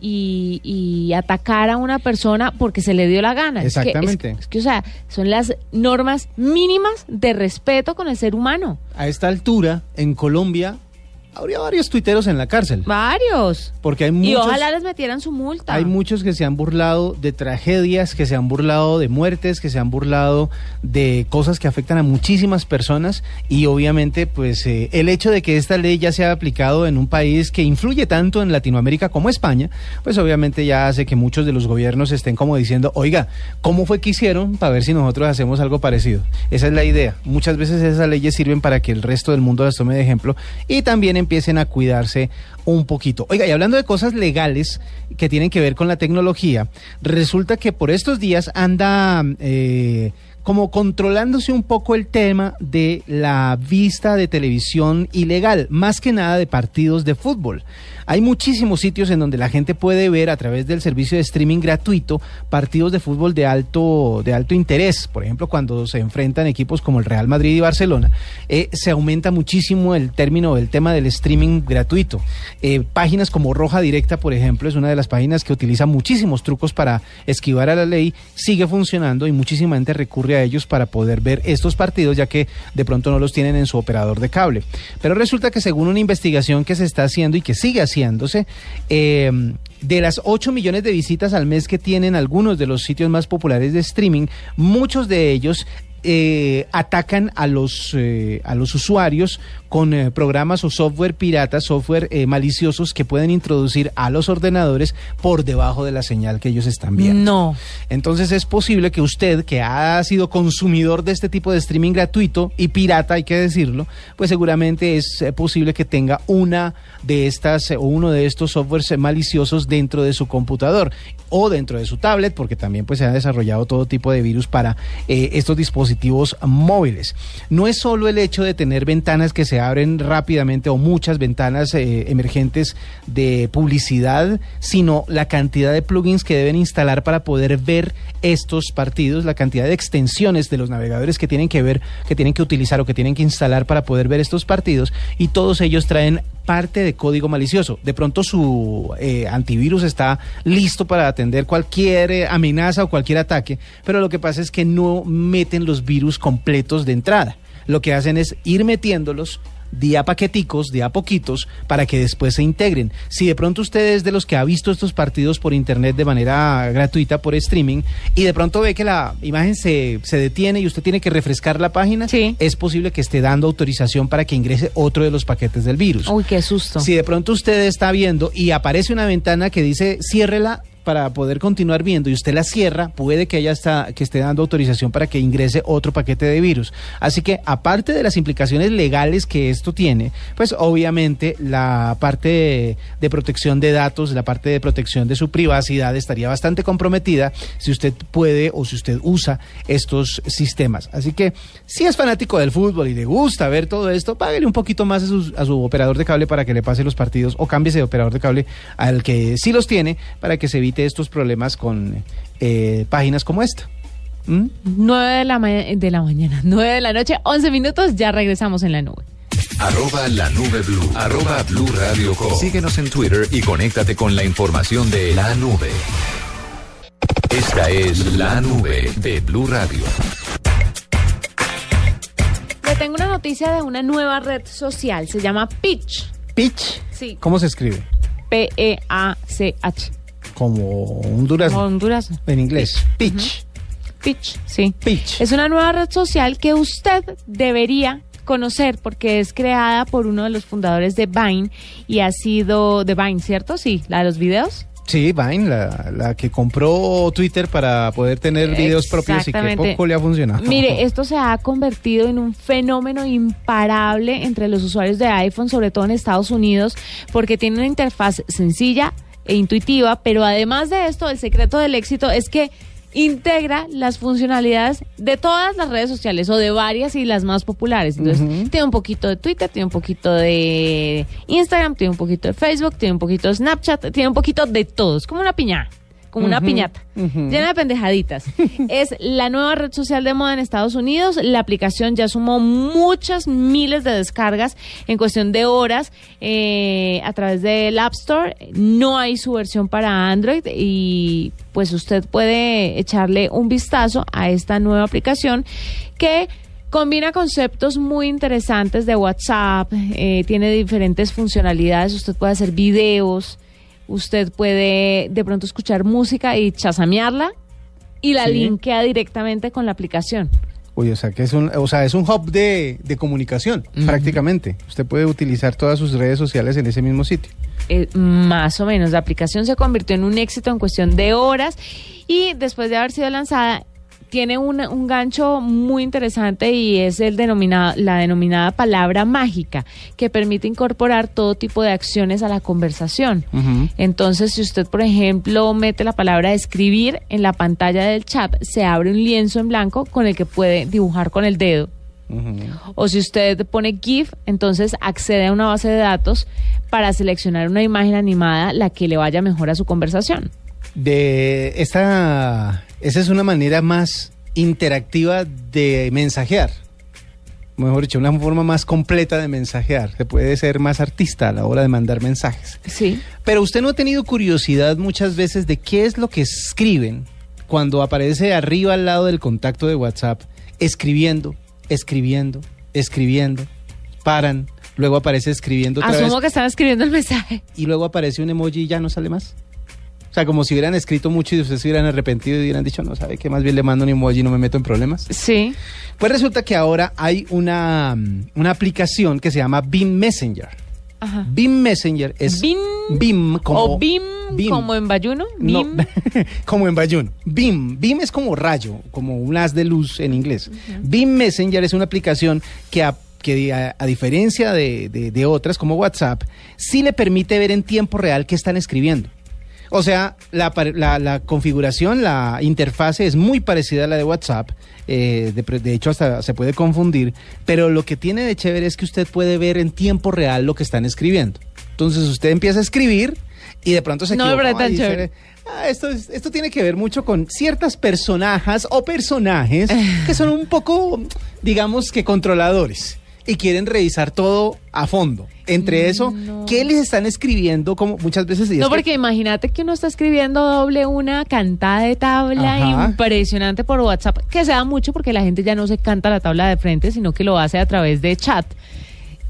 y, y atacar a una persona porque se le dio la gana. Es que- es- Exactamente. Es que, o sea, son las normas mínimas de respeto con el ser humano. A esta altura, en Colombia, habría varios tuiteros en la cárcel. Varios. Porque hay Y muchos, ojalá les metieran su multa. hay muchos que se han burlado de tragedias, que se han burlado de muertes, que se han burlado de cosas que afectan a muchísimas personas y obviamente pues eh, el hecho de que esta ley ya se ha aplicado en un país que influye tanto en Latinoamérica como España, pues obviamente ya hace que muchos de los gobiernos estén como diciendo, oiga, ¿cómo fue que hicieron para ver si nosotros hacemos algo parecido? Esa es la idea. Muchas veces esas leyes sirven para que el resto del mundo las tome de ejemplo y también empiecen a cuidarse un poquito. Oiga, y hablando de cosas legales que tienen que ver con la tecnología, resulta que por estos días anda eh, como controlándose un poco el tema de la vista de televisión ilegal, más que nada de partidos de fútbol. Hay muchísimos sitios en donde la gente puede ver a través del servicio de streaming gratuito partidos de fútbol de alto, de alto interés. Por ejemplo, cuando se enfrentan equipos como el Real Madrid y Barcelona, eh, se aumenta muchísimo el término, el tema del streaming gratuito. Eh, páginas como Roja Directa, por ejemplo, es una de las páginas que utiliza muchísimos trucos para esquivar a la ley, sigue funcionando y muchísima gente recurre a ellos para poder ver estos partidos, ya que de pronto no los tienen en su operador de cable. Pero resulta que según una investigación que se está haciendo y que sigue eh, de las 8 millones de visitas al mes que tienen algunos de los sitios más populares de streaming, muchos de ellos eh, atacan a los, eh, a los usuarios con eh, programas o software pirata, software eh, maliciosos que pueden introducir a los ordenadores por debajo de la señal que ellos están viendo. No. Entonces es posible que usted, que ha sido consumidor de este tipo de streaming gratuito y pirata, hay que decirlo, pues seguramente es eh, posible que tenga una de estas o uno de estos softwares maliciosos dentro de su computador o dentro de su tablet, porque también pues se ha desarrollado todo tipo de virus para estos dispositivos móviles. No es solo el hecho de tener ventanas que se abren rápidamente o muchas ventanas eh, emergentes de publicidad, sino la cantidad de plugins que deben instalar para poder ver estos partidos, la cantidad de extensiones de los navegadores que tienen que ver, que tienen que utilizar o que tienen que instalar para poder ver estos partidos y todos ellos traen parte de código malicioso. De pronto su eh, antivirus está listo para atender cualquier eh, amenaza o cualquier ataque, pero lo que pasa es que no meten los virus completos de entrada. Lo que hacen es ir metiéndolos día paqueticos, de a poquitos, para que después se integren. Si de pronto usted es de los que ha visto estos partidos por internet de manera gratuita, por streaming, y de pronto ve que la imagen se, se detiene y usted tiene que refrescar la página, Sí. es posible que esté dando autorización para que ingrese otro de los paquetes del virus. Uy, qué susto. Si de pronto usted está viendo y aparece una ventana que dice ciérrela para poder continuar viendo y usted la cierra, puede que ella está, que esté dando autorización para que ingrese otro paquete de virus. Así que aparte de las implicaciones legales que esto tiene, pues obviamente la parte de, protección de datos, la parte de protección de su privacidad estaría bastante comprometida si usted puede o si usted usa estos sistemas. Así que si es fanático del fútbol y le gusta ver todo esto, páguele un poquito más a su operador de cable para que le pase los partidos o cámbiese de operador de cable al que sí los tiene para que se evite estos problemas con eh, páginas como esta. ¿Mm? 9 de la, de la mañana, 9 de la noche, 11 minutos, ya regresamos en la nube. Arroba la nube blue. Arroba blue radio com. Síguenos en Twitter y conéctate con la información de la nube. Esta es la nube de Blue Radio. Le tengo una noticia de una nueva red social, se llama Pitch. Pitch. Sí. ¿Cómo se escribe? E P-E-A-C-H. Como un durazno. Honduras. En inglés. Pitch. Pitch, sí. Pitch. Es una nueva red social que usted debería conocer porque es creada por uno de los fundadores de Vine y ha sido de Vine, ¿cierto? Sí, la de los videos. Sí, Vine, la, la que compró Twitter para poder tener videos propios y que poco le ha funcionado. Mire, esto se ha convertido en un fenómeno imparable entre los usuarios de iPhone, sobre todo en Estados Unidos, porque tiene una interfaz sencilla e intuitiva, pero además de esto, el secreto del éxito es que integra las funcionalidades de todas las redes sociales o de varias y las más populares. Entonces, tiene un poquito de Twitter, tiene un poquito de Instagram, tiene un poquito de Facebook, tiene un poquito de Snapchat, tiene un poquito de todo. Es como una piñata, como una piñata, llena de pendejaditas. es la nueva red social de moda en Estados Unidos. La aplicación ya sumó muchas miles de descargas en cuestión de horas eh, a través del App Store. No hay su versión para Android y pues usted puede echarle un vistazo a esta nueva aplicación que Combina conceptos muy interesantes de WhatsApp, eh, tiene diferentes funcionalidades, usted puede hacer videos, usted puede de pronto escuchar música y chasamearla y la Sí. linkea directamente con la aplicación. Uy, o sea, que es un, o sea, es un hub de, de comunicación, prácticamente. Usted puede utilizar todas sus redes sociales en ese mismo sitio. Eh, más o menos, la aplicación se convirtió en un éxito en cuestión de horas y después de haber sido lanzada tiene un, un gancho muy interesante y es el denominado, la denominada palabra mágica, que permite incorporar todo tipo de acciones a la conversación. Entonces, si usted, por ejemplo, mete la palabra escribir en la pantalla del chat, se abre un lienzo en blanco con el que puede dibujar con el dedo. O si usted pone GIF, entonces accede a una base de datos para seleccionar una imagen animada la que le vaya mejor a su conversación. De esta, esa es una manera más interactiva de mensajear. Mejor dicho, una forma más completa de mensajear. Se puede ser más artista a la hora de mandar mensajes. Sí. Pero usted no ha tenido curiosidad muchas veces de qué es lo que escriben cuando aparece arriba al lado del contacto de WhatsApp, escribiendo, escribiendo, escribiendo, paran, luego aparece escribiendo otra Asumo vez que están escribiendo el mensaje. y luego aparece un emoji y ya no sale más. O sea, como si hubieran escrito mucho y ustedes se hubieran arrepentido y hubieran dicho, no sabe que más bien le mando un emoji y no me meto en problemas. Sí. Pues resulta que ahora hay una, mm, una aplicación que se llama Beam Messenger. Ajá. Beam Messenger es Beam Beam como o Beam. como en Bayuno. No, como en Bayuno. Beam. Beam es como rayo, como un haz de luz en inglés. Beam Messenger es una aplicación que, a, que a, a diferencia de, de- de otras como WhatsApp, sí le permite ver en tiempo real qué están escribiendo. O sea, la, la- la configuración, la interfase es muy parecida a la de WhatsApp. eh, de, hecho, hasta se puede confundir. Pero lo que tiene de chévere es que usted puede ver en tiempo real lo que están escribiendo. Entonces usted empieza a escribir y de pronto se No parece tan chévere. Ah, esto, es- esto tiene que ver mucho con ciertas personajes o personajes que son un poco, digamos que controladores y quieren revisar todo a fondo. Entre eso, ¿qué les están escribiendo? Como muchas veces... No, que- porque imagínate que uno está escribiendo doble una cantada de tabla Ajá. impresionante por WhatsApp, que se da mucho porque la gente ya no se canta la tabla de frente, sino que lo hace a través de chat.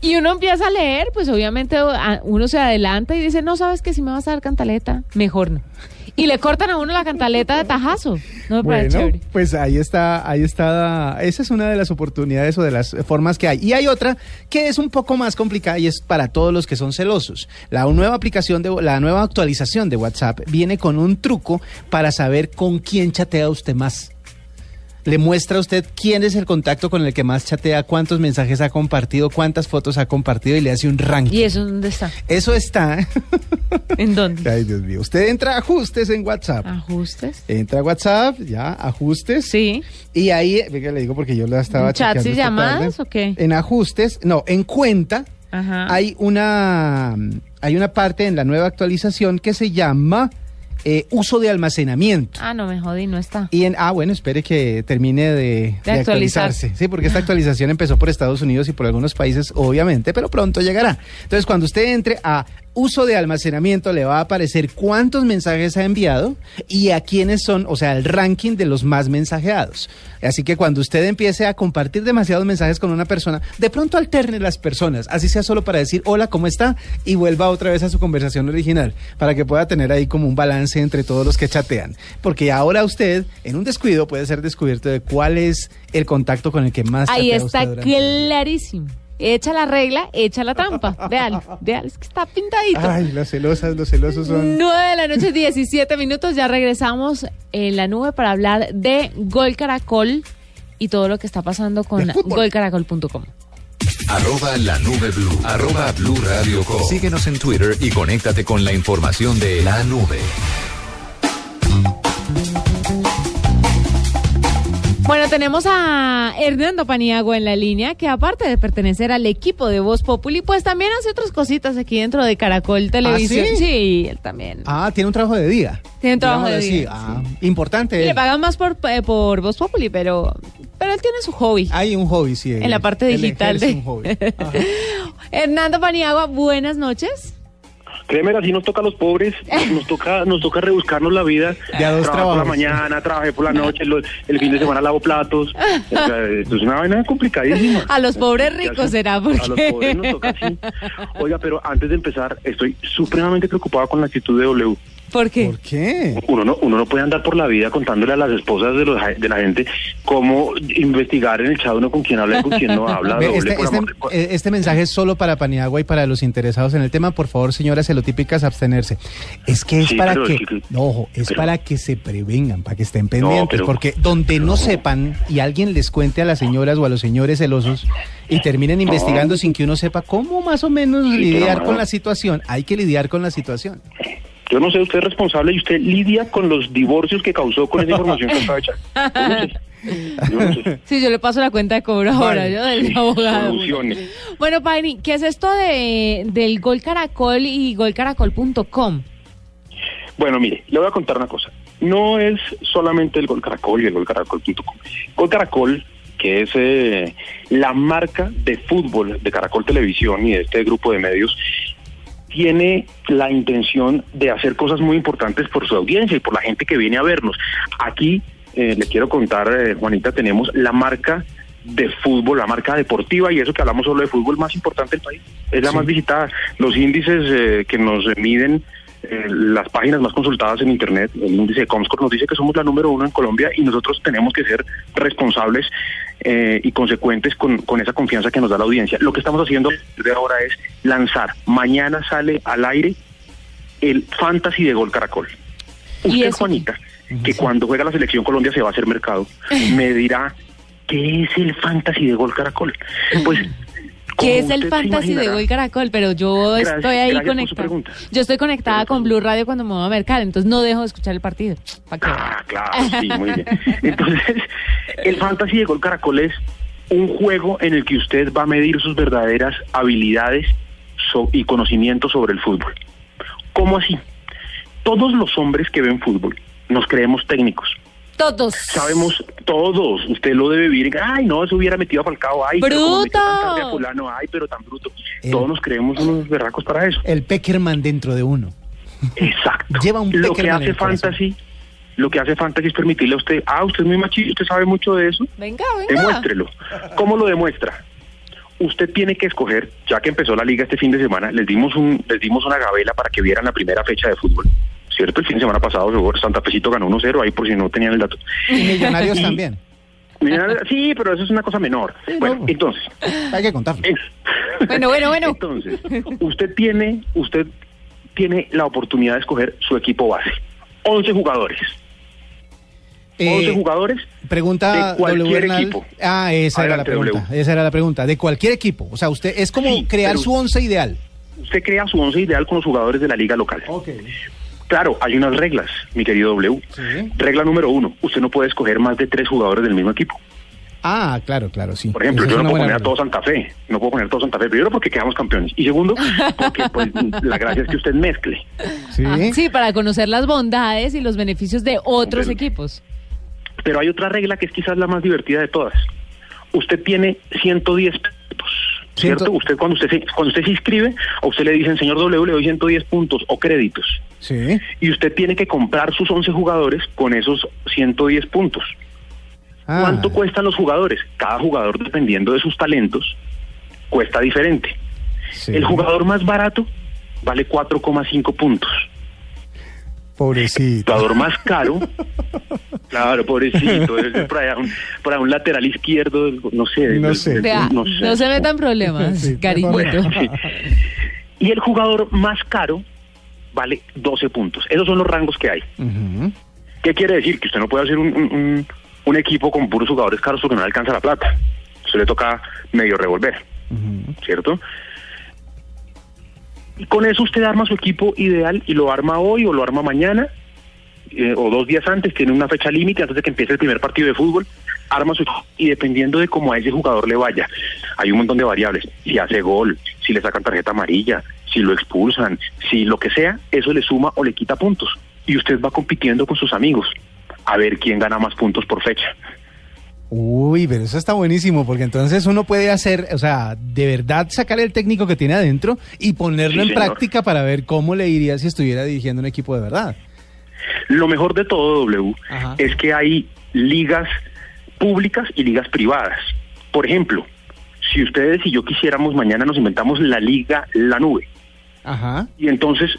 Y uno empieza a leer, pues obviamente uno se adelanta y dice, no, sabes que si me vas a dar cantaleta, mejor no. Y le cortan a uno la cantaleta de tajazo. No Bueno, chévere. pues ahí está, ahí está, esa es una de las oportunidades o de las formas que hay. Y hay otra que es un poco más complicada y es para todos los que son celosos. La nueva aplicación de, la nueva actualización de WhatsApp viene con un truco para saber con quién chatea usted más. Le muestra a usted quién es el contacto con el que más chatea, cuántos mensajes ha compartido, cuántas fotos ha compartido y le hace un ranking. ¿Y eso dónde está? Eso está. ¿En dónde? Ay, Dios mío. Usted entra a ajustes en WhatsApp. Ajustes. Entra a WhatsApp, ya, ajustes. Sí. Y ahí, venga, le digo porque yo la estaba ¿En chats y llamadas tarde. o qué? En ajustes, no, en cuenta Ajá. hay una hay una parte en la nueva actualización que se llama eh, uso de almacenamiento. Ah, no me jodí, no está. Y en, ah, bueno, espere que termine de, actualizarse. Sí, porque esta actualización empezó por Estados Unidos y por algunos países, obviamente, pero pronto llegará. Entonces, cuando usted entre a uso de almacenamiento, le va a aparecer cuántos mensajes ha enviado y a quiénes son, o sea, el ranking de los más mensajeados. Así que cuando usted empiece a compartir demasiados mensajes con una persona, de pronto alterne las personas, así sea solo para decir hola, ¿cómo está? Y vuelva otra vez a su conversación original, para que pueda tener ahí como un balance entre todos los que chatean. Porque ahora usted, en un descuido, puede ser descubierto de cuál es el contacto con el que más Ahí está usted clarísimo. Echa la regla, echa la trampa. Vean, vean, es que está pintadito. Ay, las celosas, los celosos son... 9 de la noche, 17 minutos. Ya regresamos en la nube para hablar de Gol Caracol y todo lo que está pasando con golcaracol.com. Arroba la nube blue. Arroba blue radio com. Síguenos en Twitter y conéctate con la información de la nube. Bueno, tenemos a Hernando Paniagua en la línea, que aparte de pertenecer al equipo de Voz Populi, pues también hace otras cositas aquí dentro de Caracol Televisión. ¿Ah, sí? él también. Ah, tiene un trabajo de día. Tiene un trabajo de día, Ah, importante. Y le pagan más por, eh, por Voz Populi, pero, pero él tiene su hobby. Hay un hobby, sí. En la parte digital de- un hobby. Hernando Paniagua, buenas noches. Créeme, así nos toca a los pobres, nos toca, nos toca rebuscarnos la vida. De a dos Trabajé por la mañana, trabajé por la noche, lo- el fin de semana lavo platos. O sea, esto es una vaina complicadísima. A los pobres Ya ricos será, A los porque... pobres nos toca así. Oiga, pero antes de empezar, estoy supremamente preocupado con la actitud de W. ¿Por qué? ¿Por qué? Uno no, uno no puede andar por la vida contándole a las esposas de, los, de la gente cómo investigar en el chat uno con quién habla y con quién no habla. Doble, Este, este- amor eh, este mensaje es solo para Paniagua y para los interesados en el tema. Por favor, señoras celotípicas, abstenerse. Es que es Sí, para que, es que- no, ojo, es pero- para que se prevengan, para que estén pendientes, pero- porque donde no sepan y alguien les cuente a las señoras o a los señores celosos y terminen investigando sin que uno sepa cómo más o menos lidiar con la situación, hay que lidiar con la situación. Yo no sé, usted es responsable y usted lidia con los divorcios que causó con esa información que acaba de echar. Yo no sé. Yo no sé. Sí, yo le paso la cuenta de cobro ahora, Vale. yo del abogado. Solucione. Bueno, Pani, ¿qué es esto de, del Gol Caracol y golcaracol.com? Bueno, mire, le voy a contar una cosa. No es solamente el Gol Caracol y el golcaracol.com. Gol Caracol, que es eh, la marca de fútbol de Caracol Televisión y de este grupo de medios, tiene la intención de hacer cosas muy importantes por su audiencia y por la gente que viene a vernos. Aquí eh, le quiero contar, eh, Juanita, tenemos la marca de fútbol, la marca deportiva, y eso que hablamos solo de fútbol más importante del país. Es la más visitada. Los índices eh, que nos miden eh, las páginas más consultadas en Internet, el índice de Comscore nos dice que somos la número uno en Colombia y nosotros tenemos que ser responsables eh, y consecuentes con, con esa confianza que nos da la audiencia. Lo que estamos haciendo de ahora es lanzar. Mañana sale al aire el Fantasy de Gol Caracol. ¿Y Usted, Juanita, que cuando juega la selección Colombia se va a hacer mercado, me dirá, ¿qué es el Fantasy de Gol Caracol? Pues... ¿Qué como es el fantasy de Gol Caracol? Pero yo Gracias- estoy ahí conectada. Yo estoy conectada con Blue Radio cuando me voy a mercar, entonces no dejo de escuchar el partido. Que. Ah, claro, sí, muy bien. Entonces, el Fantasy de Gol Caracol es un juego en el que usted va a medir sus verdaderas habilidades y conocimientos sobre el fútbol. ¿Cómo así? Todos los hombres que ven fútbol nos creemos técnicos. Todos. Sabemos todos, usted lo debe vivir. Ay, no, se hubiera metido a Falcao. Ay, pero a ¡Bruto! fulano, ay, pero tan bruto. El- Todos nos creemos unos berracos para eso. El Peckerman dentro de uno. Exacto. Lleva un lo que hace fantasy, lo que hace fantasy es permitirle a usted, ah, usted es muy machista, usted sabe mucho de eso, Venga, venga. demuéstrelo. ¿Cómo lo demuestra? Usted tiene que escoger, ya que empezó la liga este fin de semana, les dimos un, les dimos una gabela para que vieran la primera fecha de fútbol. ¿Cierto? El fin de semana pasado Santa Fecito ganó 1-0, ahí por si no tenían el dato. Y millonarios también. Mira, Sí, pero eso es una cosa menor. Sí, bueno, no. entonces, Hay que contarlo. en- Bueno, bueno, bueno. Entonces, usted tiene, usted tiene la oportunidad de escoger su equipo base. 11 jugadores. 11 Eh, jugadores Pregunta de cualquier W equipo. Ah, esa era la Adelante, pregunta. W. Esa era la pregunta. De cualquier equipo. O sea, usted es como Sí, crear su once ideal. Usted crea su once ideal con los jugadores de la liga local. Ok. Claro, hay unas reglas, mi querido W. Sí. Regla número uno, usted no puede escoger más de tres jugadores del mismo equipo. Ah, claro, claro, sí. Por ejemplo, Esa yo no puedo poner a todo. Santa Fe. No puedo poner a todo Santa Fe. Primero porque quedamos campeones. Y segundo, porque pues, la gracia es que usted mezcle. Sí. Ah, sí, para conocer las bondades y los beneficios de otros equipos. Pero hay otra regla que es quizás la más divertida de todas. Usted tiene 110 puntos, ¿cierto? Ciento- Usted cuando usted se, cuando usted se inscribe, a usted le dicen, señor W, le doy 110 puntos o créditos. Sí. Y usted tiene que comprar sus 11 jugadores con esos 110 puntos. Ah, ¿Cuánto cuestan los jugadores? Cada jugador, dependiendo de sus talentos, cuesta diferente. sí. El jugador más barato vale 4,5 puntos. El Pobrecito. jugador más caro, claro, pobrecito, es por allá un, por allá un lateral izquierdo, no sé. No sé. Vea, no no, sé. se metan problemas, Sí, cariñito. Sí. Y el jugador más caro vale 12 puntos. Esos son los rangos que hay. ¿Qué quiere decir? Que usted no puede hacer un, un- un- un equipo con puros jugadores caros porque no le alcanza la plata. Usted le toca medio revolver, ¿cierto? Y con eso usted arma su equipo ideal y lo arma hoy o lo arma mañana eh, o dos días antes, tiene una fecha límite antes de que empiece el primer partido de fútbol, arma su equipo y dependiendo de cómo a ese jugador le vaya, hay un montón de variables. Si hace gol, si le sacan tarjeta amarilla, si lo expulsan, si lo que sea, eso le suma o le quita puntos. Y usted va compitiendo con sus amigos a ver quién gana más puntos por fecha. Uy, pero eso está buenísimo, porque entonces uno puede hacer, o sea, de verdad sacar el técnico que tiene adentro y ponerlo Sí, en señor. práctica para ver cómo le iría si estuviera dirigiendo un equipo de verdad. Lo mejor de todo, W, Ajá. es que hay ligas públicas y ligas privadas. Por ejemplo, si ustedes y yo quisiéramos, mañana nos inventamos la liga La Nube. Ajá. Y entonces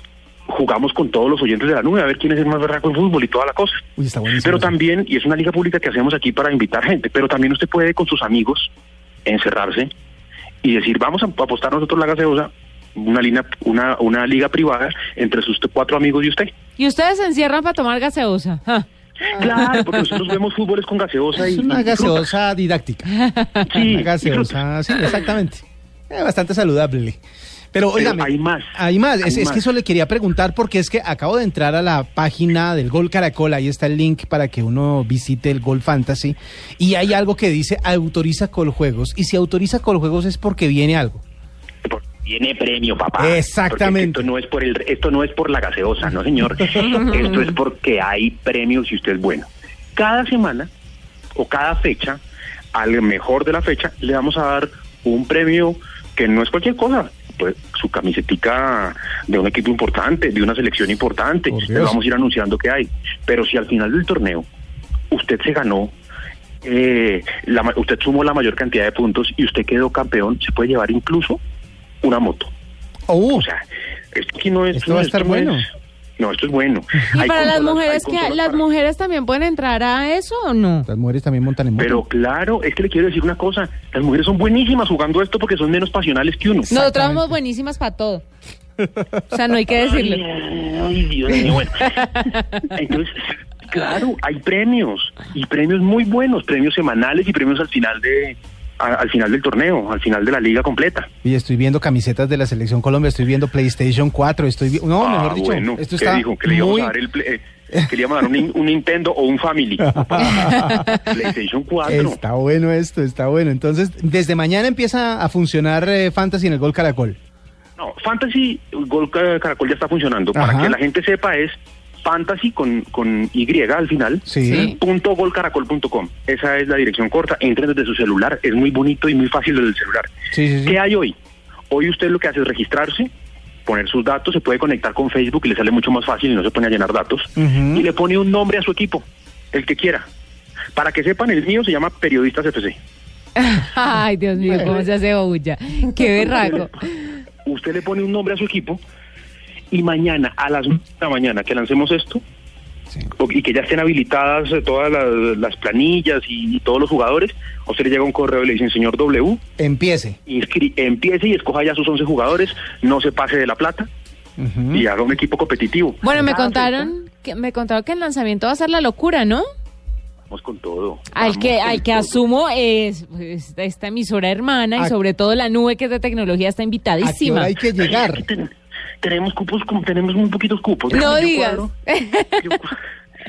jugamos con todos los oyentes de la nube a ver quién es el más berraco en fútbol y toda la cosa. Uy, está buenísimo. Pero eso. también, y es una liga pública que hacemos aquí para invitar gente, pero también usted puede con sus amigos encerrarse y decir, vamos a apostar nosotros la gaseosa, una, línea, una, una liga privada entre sus cuatro amigos y usted. Y ustedes se encierran para tomar gaseosa. Ah. Claro, porque nosotros vemos fútboles con gaseosa y... Es una gaseosa didáctica. Sí, Una gaseosa, sí, exactamente. Eh, bastante saludable. Pero, oígame, hay más. Hay más. Hay es, es que eso le quería preguntar porque es que acabo de entrar a la página del Gol Caracol. Ahí está el link para que uno visite el Gol Fantasy. Y hay algo que dice autoriza Coljuegos. Y si autoriza Coljuegos es porque viene algo. Tiene premio, papá. Exactamente. Esto no es por el, esto no es por la gaseosa, no señor. esto es porque hay premios y usted es bueno. Cada semana o cada fecha, al mejor de la fecha, le vamos a dar un premio que no es cualquier cosa. Pues su camisetica de un equipo importante, de una selección importante. Dios. vamos a ir anunciando que hay. Pero si al final del torneo usted se ganó eh, la usted sumó la mayor cantidad de puntos y usted quedó campeón, se puede llevar incluso una moto. Oh, O sea, esto aquí no es... Esto va a estar no bueno. es- no, esto es bueno. Y Hay para las mujeres, que las para- mujeres también pueden entrar a eso o no? las mujeres también montan en moto. Pero claro, es que le quiero decir una cosa, las mujeres son buenísimas jugando esto porque son menos pasionales que uno. Nosotros somos buenísimas para todo. O sea, no hay que decirlo. Ay, ay, Dios mío, bueno. Entonces, claro, hay premios y premios muy buenos, premios semanales y premios al final de a- al final del torneo, al final de la liga completa. Y estoy viendo camisetas de la Selección Colombia, estoy viendo PlayStation 4, estoy No, Ah, mejor dicho, bueno, esto ¿qué está dijo? Que le íbamos muy... a dar el play- eh, dar un, nin- un Nintendo o un Family. PlayStation 4. Está bueno esto, está bueno. Entonces, desde mañana empieza a funcionar eh, Fantasy en el Gol Caracol. No, Fantasy Gol Ca- Caracol ya está funcionando. Para que la gente sepa es Fantasy con, con Y al final. Sí. Punto golcaracol.com. Esa es la dirección corta. Entren desde su celular. Es muy bonito y muy fácil desde el celular. Sí, sí, sí. ¿Qué hay hoy? Hoy usted lo que hace es registrarse, poner sus datos, se puede conectar con Facebook y le sale mucho más fácil y no se pone a llenar datos. Y le pone un nombre a su equipo, el que quiera. Para que sepan, el mío se llama Periodistas FC. Ay, Dios mío, cómo se hace bulla. Qué berraco. Usted le pone un nombre a su equipo y mañana a las 9 de la mañana que lancemos esto Sí. o- y que ya estén habilitadas eh, todas las, las planillas y, y todos los jugadores, a usted le llega un correo y le dicen, señor W, Empiece. inscri- empiece y escoja ya sus 11 jugadores, no se pase de la plata y haga un equipo competitivo. Bueno, me Cada contaron que me contaron que el lanzamiento va a ser la locura, ¿no? con todo. Al que al que todo. asumo es pues, esta emisora hermana y ¿A- sobre todo la nube que es de tecnología está ¿A qué invitadísima. hora hay que llegar? Tenemos cupos, como- tenemos muy poquitos cupos. No Déjame, yo digas. cuadro.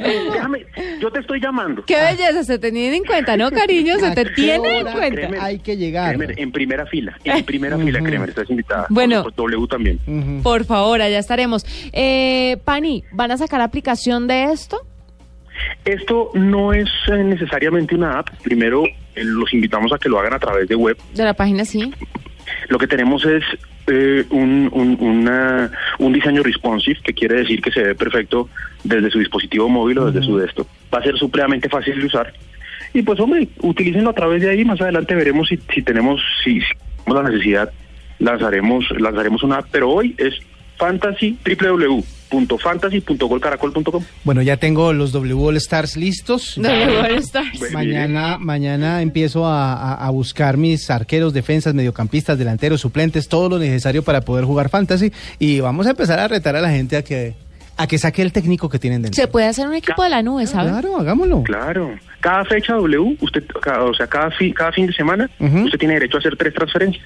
Yo, déjame, yo te estoy llamando. Qué belleza, se te tiene en cuenta, ¿no, cariño? Se ¿A te tiene en cuenta. Hay que llegar. Kremer, en primera fila, en primera fila. Kremer, estás invitada. Bueno. Por W también. Por favor, allá estaremos. Eh, Pani, ¿van a sacar aplicación de esto? Esto no es eh, necesariamente una app. Primero, eh, los invitamos a que lo hagan a través de web. De la página sí. Lo que tenemos es eh, un, un, una- un diseño responsive, que quiere decir que se ve perfecto desde su dispositivo móvil o desde su desktop. Va a ser supremamente fácil de usar. Y pues, hombre, utilícenlo a través de ahí. Más adelante veremos si, si tenemos si, si tenemos la necesidad, lanzaremos, lanzaremos una app. Pero hoy es fantasy, www.fantasy.golcaracol.com. Bueno, ya tengo los W All Stars listos. De All Stars. Mañana, mañana empiezo a, a- a buscar mis arqueros, defensas, mediocampistas, delanteros, suplentes, todo lo necesario para poder jugar fantasy. Y vamos a empezar a retar a la gente a que, a que saque el técnico que tienen dentro. Se puede hacer un equipo de la nube, ¿sabes? Claro, hagámoslo. Claro. Cada fecha W, usted, o sea, cada, fi- cada fin de semana, usted tiene derecho a hacer tres transferencias.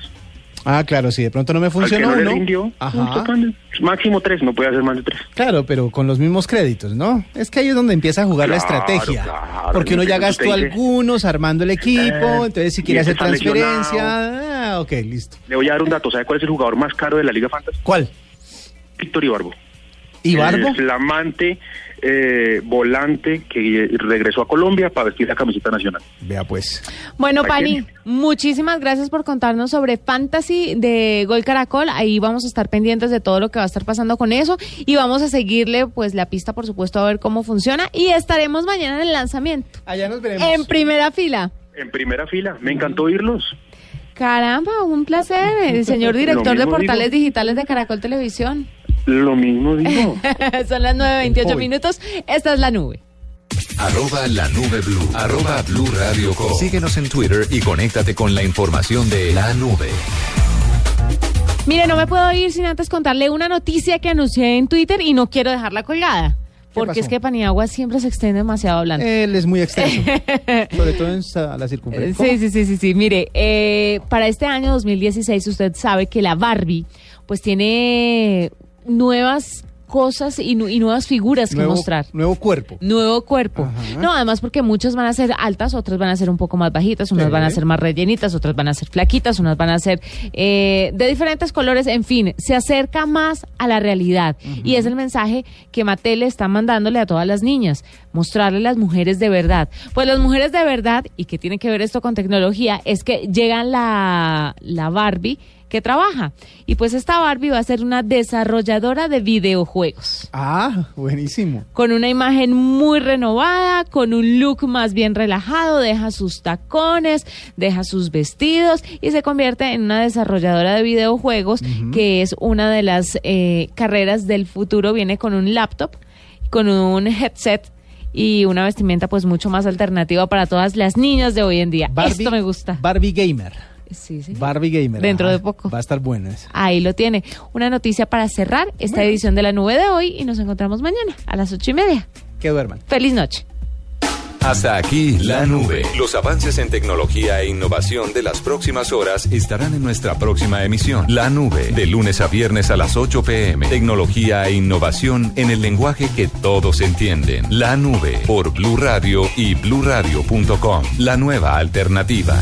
Ah, claro, si de pronto no me Al que funcionó no le uno. rindió, Ajá. máximo tres, no puede hacer más de tres. Claro, pero con los mismos créditos, ¿no? Es que ahí es donde empieza a jugar la estrategia. claro, porque uno ya gastó algunos armando el equipo, Eh, entonces si quiere hacer transferencia, ah, ok, listo. Le voy a dar un dato. ¿Sabe cuál es el jugador más caro de la Liga Fantasy? ¿Cuál? Víctor Ibarbo. ¿Y Barbo? El flamante eh, volante que regresó a Colombia para vestir la camiseta nacional. Vea pues. Bueno, ¿A Pani, muchísimas gracias por contarnos sobre Fantasy de Gol Caracol. Ahí vamos a estar pendientes de todo lo que va a estar pasando con eso y vamos a seguirle pues la pista, por supuesto, a ver cómo funciona y estaremos mañana en el lanzamiento. Allá nos veremos. En primera fila. En primera fila. Me encantó oírlos. Caramba, un placer, el señor director de portales digo. digitales de Caracol Televisión. Lo mismo digo. Son las 9.28 Hoy. minutos. Esta es la nube. Arroba la nube blue. Arroba blue radio com. Síguenos en Twitter y conéctate con la información de la nube. Mire, no me puedo ir sin antes contarle una noticia que anuncié en Twitter y no quiero dejarla colgada. Porque pasó? es que Paniagua siempre se extiende demasiado hablando. Él es muy extenso, sobre todo en la circunferencia. Sí, sí, sí, sí, sí. Mire, eh, para este año 2016 usted sabe que la Barbie pues tiene nuevas cosas y, nu- y nuevas figuras que mostrar. Nuevo cuerpo. Nuevo cuerpo. Ajá. No, además porque muchas van a ser altas, otras van a ser un poco más bajitas, unas Sí. van a ser más rellenitas, otras van a ser flaquitas, unas van a ser eh, de diferentes colores, en fin, se acerca más a la realidad. Y es el mensaje que Mattel está mandándole a todas las niñas, mostrarle las mujeres de verdad. Pues las mujeres de verdad, y que tiene que ver esto con tecnología, es que llega la, la Barbie que trabaja. Y pues esta Barbie va a ser una desarrolladora de videojuegos Ah, buenísimo. con una imagen muy renovada, con un look más bien relajado, deja sus tacones, deja sus vestidos y se convierte en una desarrolladora de videojuegos, que es una de las eh, carreras del futuro. Viene con un laptop, con un headset y una vestimenta pues mucho más alternativa para todas las niñas de hoy en día. Esto me gusta. Barbie Gamer. Sí, sí. Barbie Gamer. Dentro ajá. de poco. Va a estar bueno eso. Ahí lo tiene. Una noticia para cerrar esta edición de la nube de hoy y nos encontramos mañana a las ocho y media. Que duerman. Feliz noche. Hasta aquí la nube. Los avances en tecnología e innovación de las próximas horas estarán en nuestra próxima emisión. La nube, de lunes a viernes a las 8 pm. Tecnología e innovación en el lenguaje que todos entienden. La nube por Blue Radio y bluradio.com. La nueva alternativa.